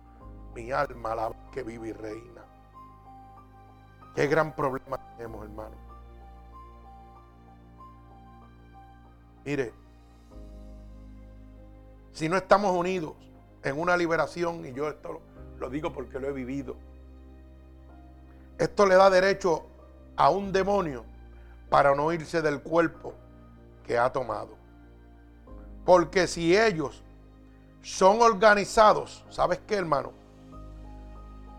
Mi alma la que vive y reina. Qué gran problema tenemos, hermano. Mire, si no estamos unidos en una liberación, y yo esto lo, digo porque lo he vivido, esto le da derecho a un demonio para no irse del cuerpo que ha tomado. Porque si ellos son organizados, ¿sabes qué, hermano?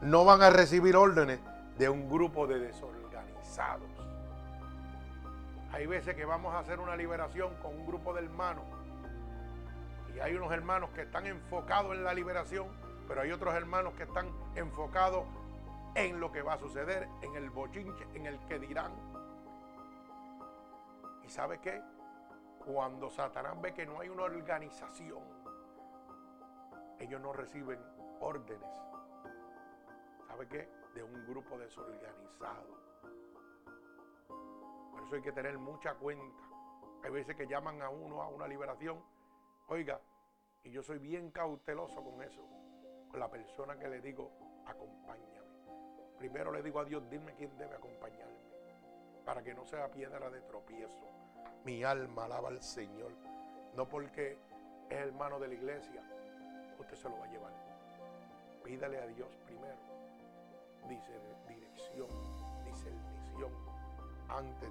No van a recibir órdenes de un grupo de desorganizados. Hay veces que vamos a hacer una liberación con un grupo de hermanos y hay unos hermanos que están enfocados en la liberación, pero hay otros hermanos que están enfocados en lo que va a suceder, en el bochinche, en el que dirán. ¿Y sabe qué? Cuando Satanás ve que no hay una organización, ellos no reciben órdenes. ¿Sabe qué? de un grupo desorganizado. Por eso hay que tener mucha cuenta. Hay veces que llaman a uno a una liberación. Oiga, y yo soy bien cauteloso con eso. Con la persona que le digo, acompáñame. Primero le digo a Dios, dime quién debe acompañarme. Para que no sea piedra de tropiezo. Mi alma alaba al Señor. No porque es hermano de la iglesia, usted se lo va a llevar. Pídale a Dios primero dice dirección, discernición, antes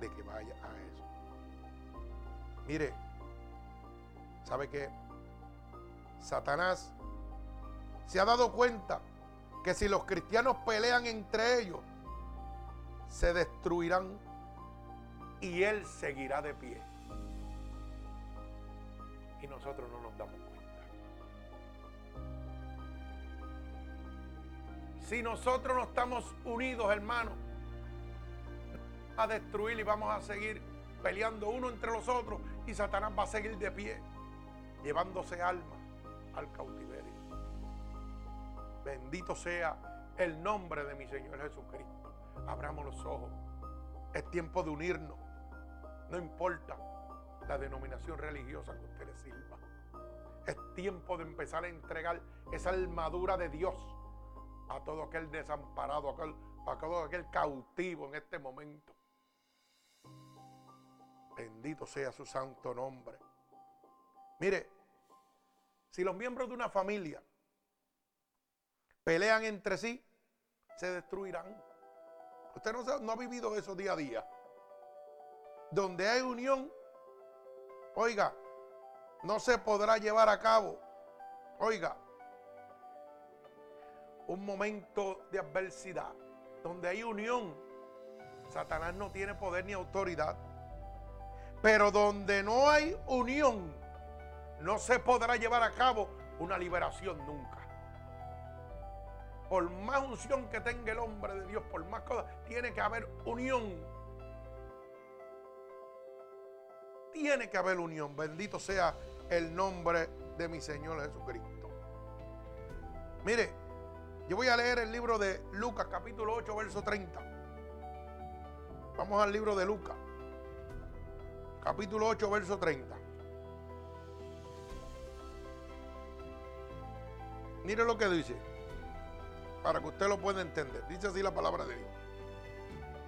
de que vaya a eso. Mire, ¿sabe qué? Satanás se ha dado cuenta que si los cristianos pelean entre ellos, se destruirán y él seguirá de pie. Y nosotros no nos damos cuenta. Si nosotros no estamos unidos, hermanos, a destruir y vamos a seguir peleando uno entre los otros y Satanás va a seguir de pie, llevándose alma al cautiverio. Bendito sea el nombre de mi Señor Jesucristo. Abramos los ojos. Es tiempo de unirnos. No importa la denominación religiosa que usted le sirva. Es tiempo de empezar a entregar esa armadura de Dios a todo aquel desamparado, a, todo aquel cautivo en este momento. Bendito sea su santo nombre. Mire, si los miembros de una familia pelean entre sí, se destruirán. Usted no, ha vivido eso día a día. Donde hay unión, oiga, no se podrá llevar a cabo. Oiga, un momento de adversidad, donde hay unión, Satanás no tiene poder ni autoridad. Pero donde no hay unión, no se podrá llevar a cabo una liberación nunca. Por más unción que tenga el hombre de Dios, por más cosas, tiene que haber unión. Tiene que haber unión. Bendito sea el nombre de mi Señor Jesucristo. Mire, yo voy a leer el libro de Lucas, capítulo 8, verso 30. Vamos al libro de Lucas, capítulo 8, verso 30. Mire lo que dice, para que usted lo pueda entender. Dice así la palabra de Dios.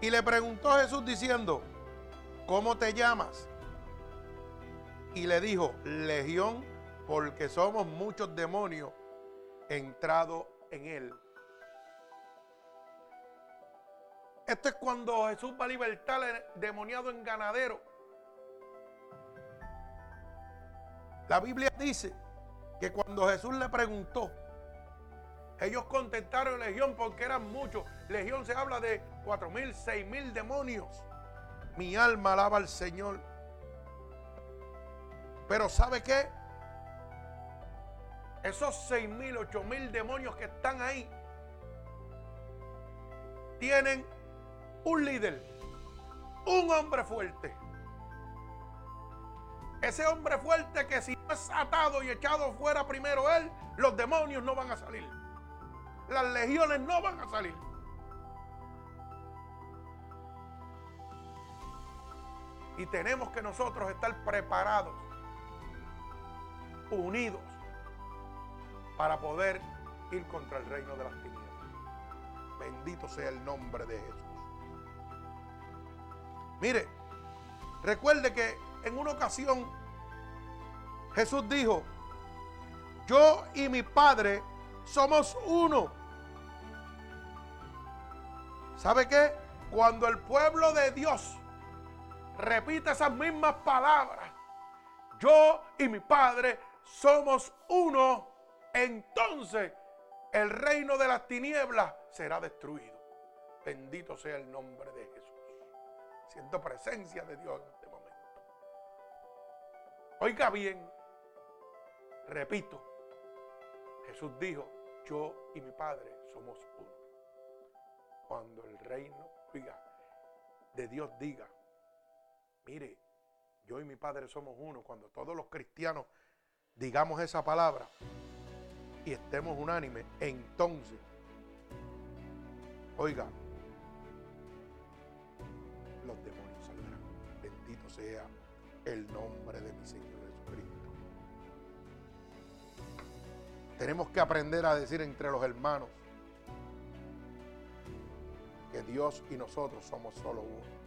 Y le preguntó Jesús diciendo, ¿cómo te llamas? Y le dijo, Legión, porque somos muchos demonios entrados en él. Esto es cuando Jesús va a libertar al demoniado en ganadero. La Biblia dice que cuando Jesús le preguntó, ellos contestaron legión porque eran muchos. Legión se habla de cuatro mil, seis mil demonios. Mi alma alaba al Señor. Pero ¿sabe qué? Esos seis mil, ocho mil demonios que están ahí tienen un líder, un hombre fuerte. Ese hombre fuerte que si no es atado y echado fuera primero él, los demonios no van a salir. Las legiones no van a salir. Y tenemos que nosotros estar preparados, unidos, para poder ir contra el reino de las tinieblas. Bendito sea el nombre de Jesús. Mire, recuerde que en una ocasión Jesús dijo, yo y mi Padre somos uno. ¿Sabe qué? Cuando el pueblo de Dios repite esas mismas palabras, yo y mi Padre somos uno, entonces el reino de las tinieblas será destruido. Bendito sea el nombre de Jesús. Siento presencia de Dios. Oiga bien, repito, Jesús dijo, yo y mi Padre somos uno. Cuando el reino, oiga, de Dios diga, mire, yo y mi Padre somos uno, cuando todos los cristianos digamos esa palabra, y estemos unánimes, entonces, oiga, los demonios saldrán. Bendito sea el nombre de mi Señor Jesucristo. Tenemos que aprender a decir entre los hermanos que Dios y nosotros somos solo uno.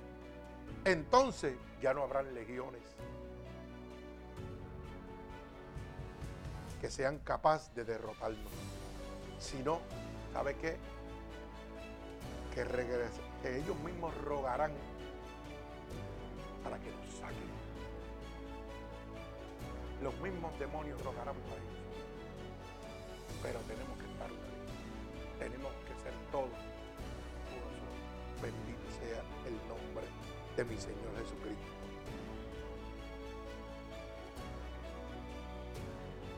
Entonces ya no habrán legiones que sean capaces de derrotarnos. Si no, ¿sabe qué? Que, que ellos mismos rogarán para que nos saquen. Los mismos demonios rogarán para ellos. Pero tenemos que estar unidos. Tenemos que ser todos Bendito sea el nombre de mi Señor Jesucristo.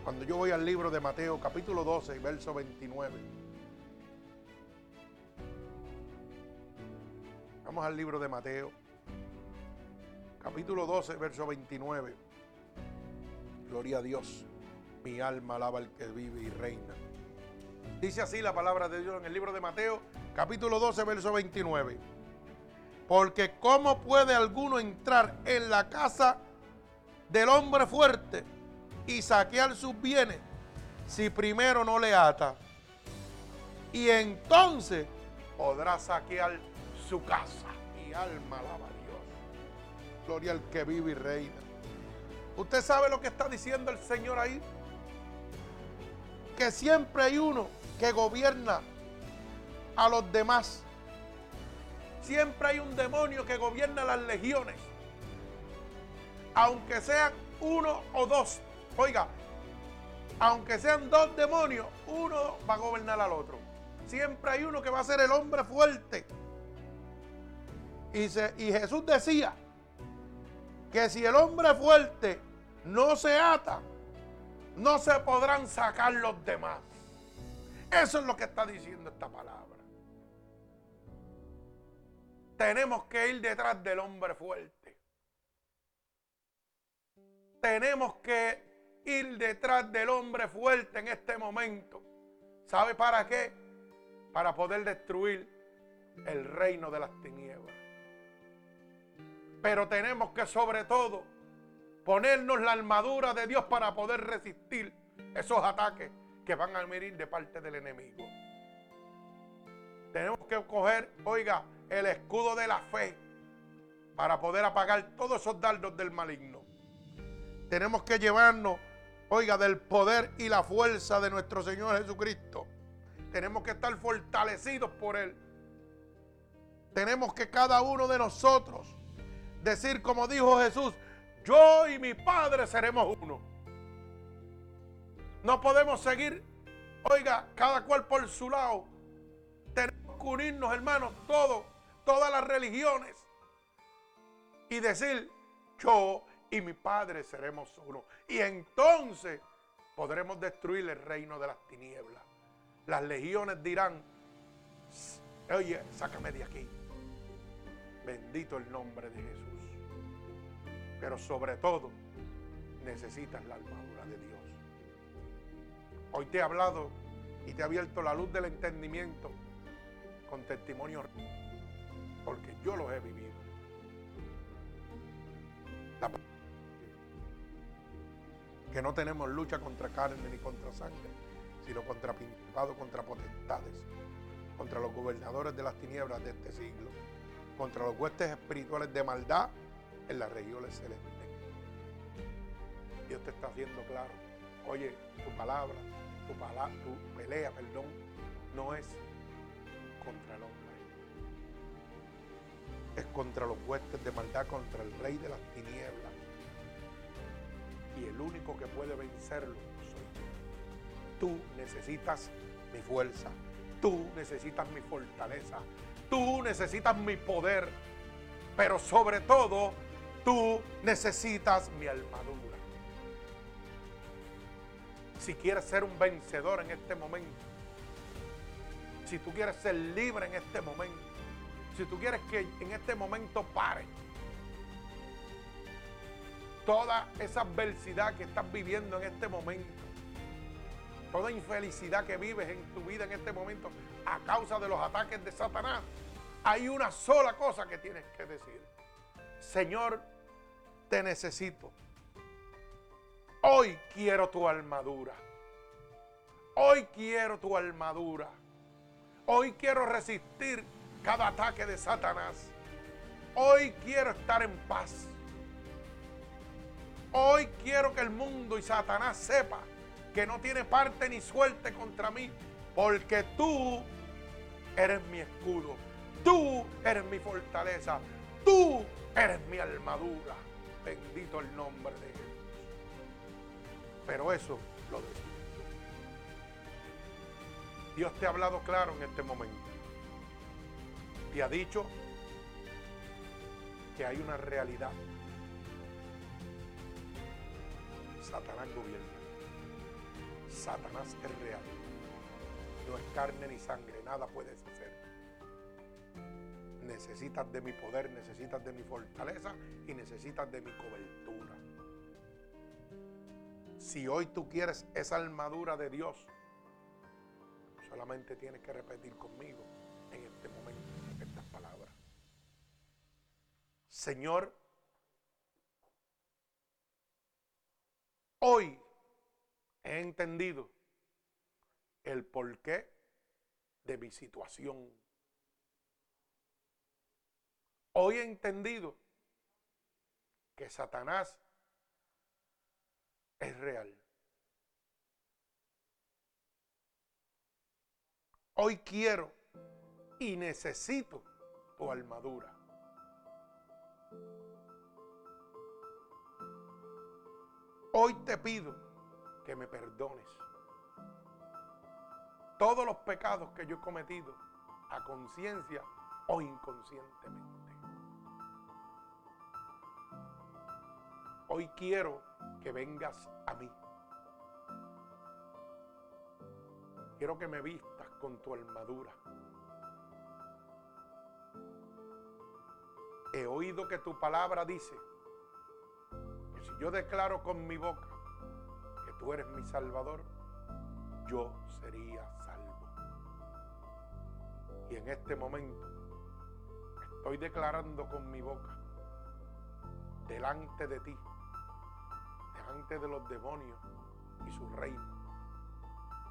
Cuando yo voy al libro de Mateo capítulo 12, verso 29. Vamos al libro de Mateo capítulo 12, verso 29. Gloria a Dios. Mi alma alaba al que vive y reina. Dice así la palabra de Dios en el libro de Mateo, capítulo 12, verso 29. Porque ¿cómo puede alguno entrar en la casa del hombre fuerte y saquear sus bienes si primero no le ata? Y entonces podrá saquear su casa. Mi alma alaba a Dios. Gloria al que vive y reina. ¿Usted sabe lo que está diciendo el Señor ahí? Que siempre hay uno que gobierna a los demás. Siempre hay un demonio que gobierna las legiones. Aunque sean uno o dos. Oiga, aunque sean dos demonios, uno va a gobernar al otro. Siempre hay uno que va a ser el hombre fuerte. Y, y Jesús decía que si el hombre fuerte no se ata, no se podrán sacar los demás. Eso es lo que está diciendo esta palabra. Tenemos que ir detrás del hombre fuerte. Tenemos que ir detrás del hombre fuerte en este momento. ¿Sabe para qué? Para poder destruir el reino de las tinieblas. Pero tenemos que sobre todo ponernos la armadura de Dios para poder resistir esos ataques que van a venir de parte del enemigo. Tenemos que coger, oiga, el escudo de la fe para poder apagar todos esos dardos del maligno. Tenemos que llevarnos, oiga, del poder y la fuerza de nuestro Señor Jesucristo. Tenemos que estar fortalecidos por Él. Tenemos que cada uno de nosotros decir como dijo Jesús, yo y mi Padre seremos uno. No podemos seguir, oiga, cada cual por su lado. Tenemos que unirnos, hermanos, todos, todas las religiones. Y decir, yo y mi Padre seremos uno. Y entonces podremos destruir el reino de las tinieblas. Las legiones dirán, oye, sácame de aquí. Bendito el nombre de Jesús. Pero sobre todo, necesitas la armadura de Dios. Hoy te he hablado y te he abierto la luz del entendimiento con testimonio, porque yo los he vivido. que no tenemos lucha contra carne ni contra sangre, sino contra principados, contra potestades, contra los gobernadores de las tinieblas de este siglo, contra los huestes espirituales de maldad en las regiones celestes. Dios te está haciendo claro. Oye, tu palabra tu, palabra, tu pelea, perdón, no es contra el hombre. Es contra los huestes de maldad, contra el rey de las tinieblas. Y el único que puede vencerlo soy yo. Tú necesitas mi fuerza. Tú necesitas mi fortaleza. Tú necesitas mi poder. Pero sobre todo, tú necesitas mi armadura si quieres ser un vencedor en este momento, si tú quieres ser libre en este momento, si tú quieres que en este momento pare toda esa adversidad que estás viviendo en este momento, toda infelicidad que vives en tu vida en este momento a causa de los ataques de Satanás, hay una sola cosa que tienes que decir. Señor, te necesito. Hoy quiero tu armadura. Hoy quiero tu armadura. Hoy quiero resistir cada ataque de Satanás. Hoy quiero estar en paz. Hoy quiero que el mundo y Satanás sepa que no tiene parte ni suerte contra mí, porque tú eres mi escudo, tú eres mi fortaleza, Tú eres mi armadura. Bendito el nombre de Jesús. Pero eso lo decido. Dios te ha hablado claro en este momento. Te ha dicho que hay una realidad. Satanás gobierna. Satanás es real. No es carne ni sangre, nada puedes hacer. Necesitas de mi poder, necesitas de mi fortaleza y necesitas de mi cobertura. Si hoy tú quieres esa armadura de Dios, solamente tienes que repetir conmigo en este momento estas palabras. Señor, hoy he entendido el porqué de mi situación. Hoy he entendido que Satanás es real. Hoy quiero y necesito tu armadura. Hoy te pido que me perdones todos los pecados que yo he cometido a conciencia o inconscientemente. Hoy quiero que vengas a mí. Quiero que me vistas con tu armadura. He oído que tu palabra dice que si yo declaro con mi boca que tú eres mi salvador, yo sería salvo. Y en este momento estoy declarando con mi boca delante de ti delante de los demonios y su reino,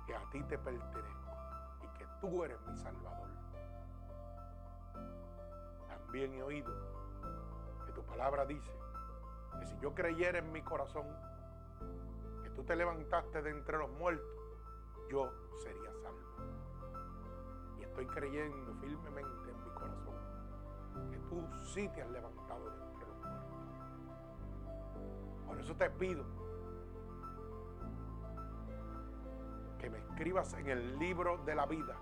que a ti te pertenezco y que tú eres mi Salvador. También he oído que tu palabra dice que si yo creyera en mi corazón que tú te levantaste de entre los muertos, yo sería salvo. Y estoy creyendo firmemente en mi corazón que tú sí te has levantado de. Por eso te pido que me escribas en el libro de la vida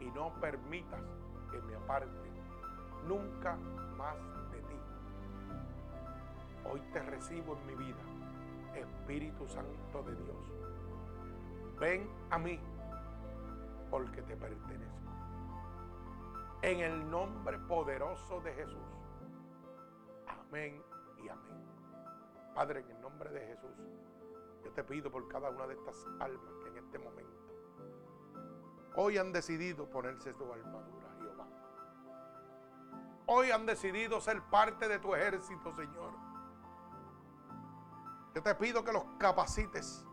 y no permitas que me aparte nunca más de ti. Hoy te recibo en mi vida, Espíritu Santo de Dios. Ven a mí porque te pertenezco. En el nombre poderoso de Jesús. Amén y amén. Padre, en el nombre de Jesús, yo te pido por cada una de estas almas que en este momento hoy han decidido ponerse su armadura, Jehová. Hoy han decidido ser parte de tu ejército, Señor. Yo te pido que los capacites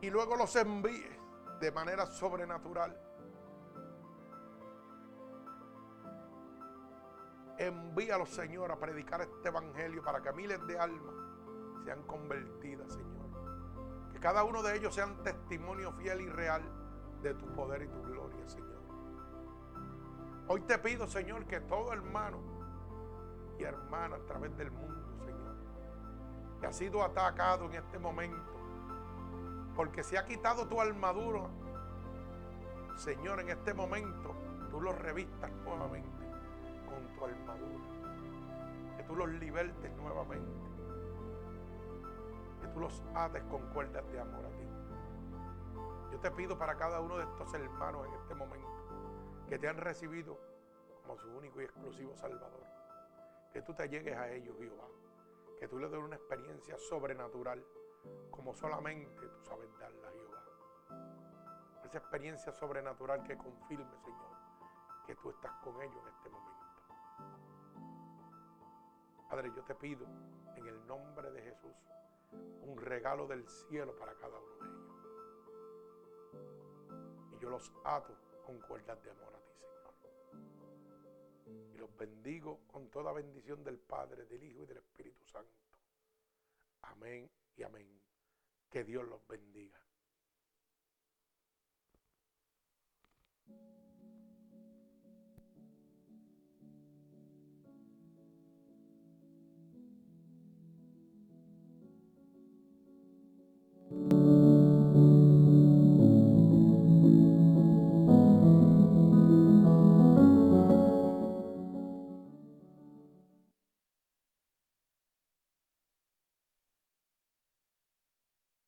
y luego los envíes de manera sobrenatural Envíalos, Señor, a predicar este evangelio para que miles de almas sean convertidas, Señor. Que cada uno de ellos sean testimonio fiel y real de tu poder y tu gloria, Señor. Hoy te pido, Señor, que todo hermano y hermana a través del mundo, Señor, que ha sido atacado en este momento, porque se ha quitado tu armadura, Señor, en este momento tú lo revistas nuevamente tu armadura. Que tú los libertes nuevamente. Que tú los ates con cuerdas de amor a ti. Yo te pido para cada uno de estos hermanos en este momento que te han recibido como su único y exclusivo Salvador. Que tú te llegues a ellos, Jehová. Que tú les des una experiencia sobrenatural como solamente tú sabes darla, Jehová. Esa experiencia sobrenatural que confirme, Señor, que tú estás con ellos en este momento. Padre, yo te pido en el nombre de Jesús un regalo del cielo para cada uno de ellos. Y yo los ato con cuerdas de amor a ti, Señor. Y los bendigo con toda bendición del Padre, del Hijo y del Espíritu Santo. Amén y amén. Que Dios los bendiga.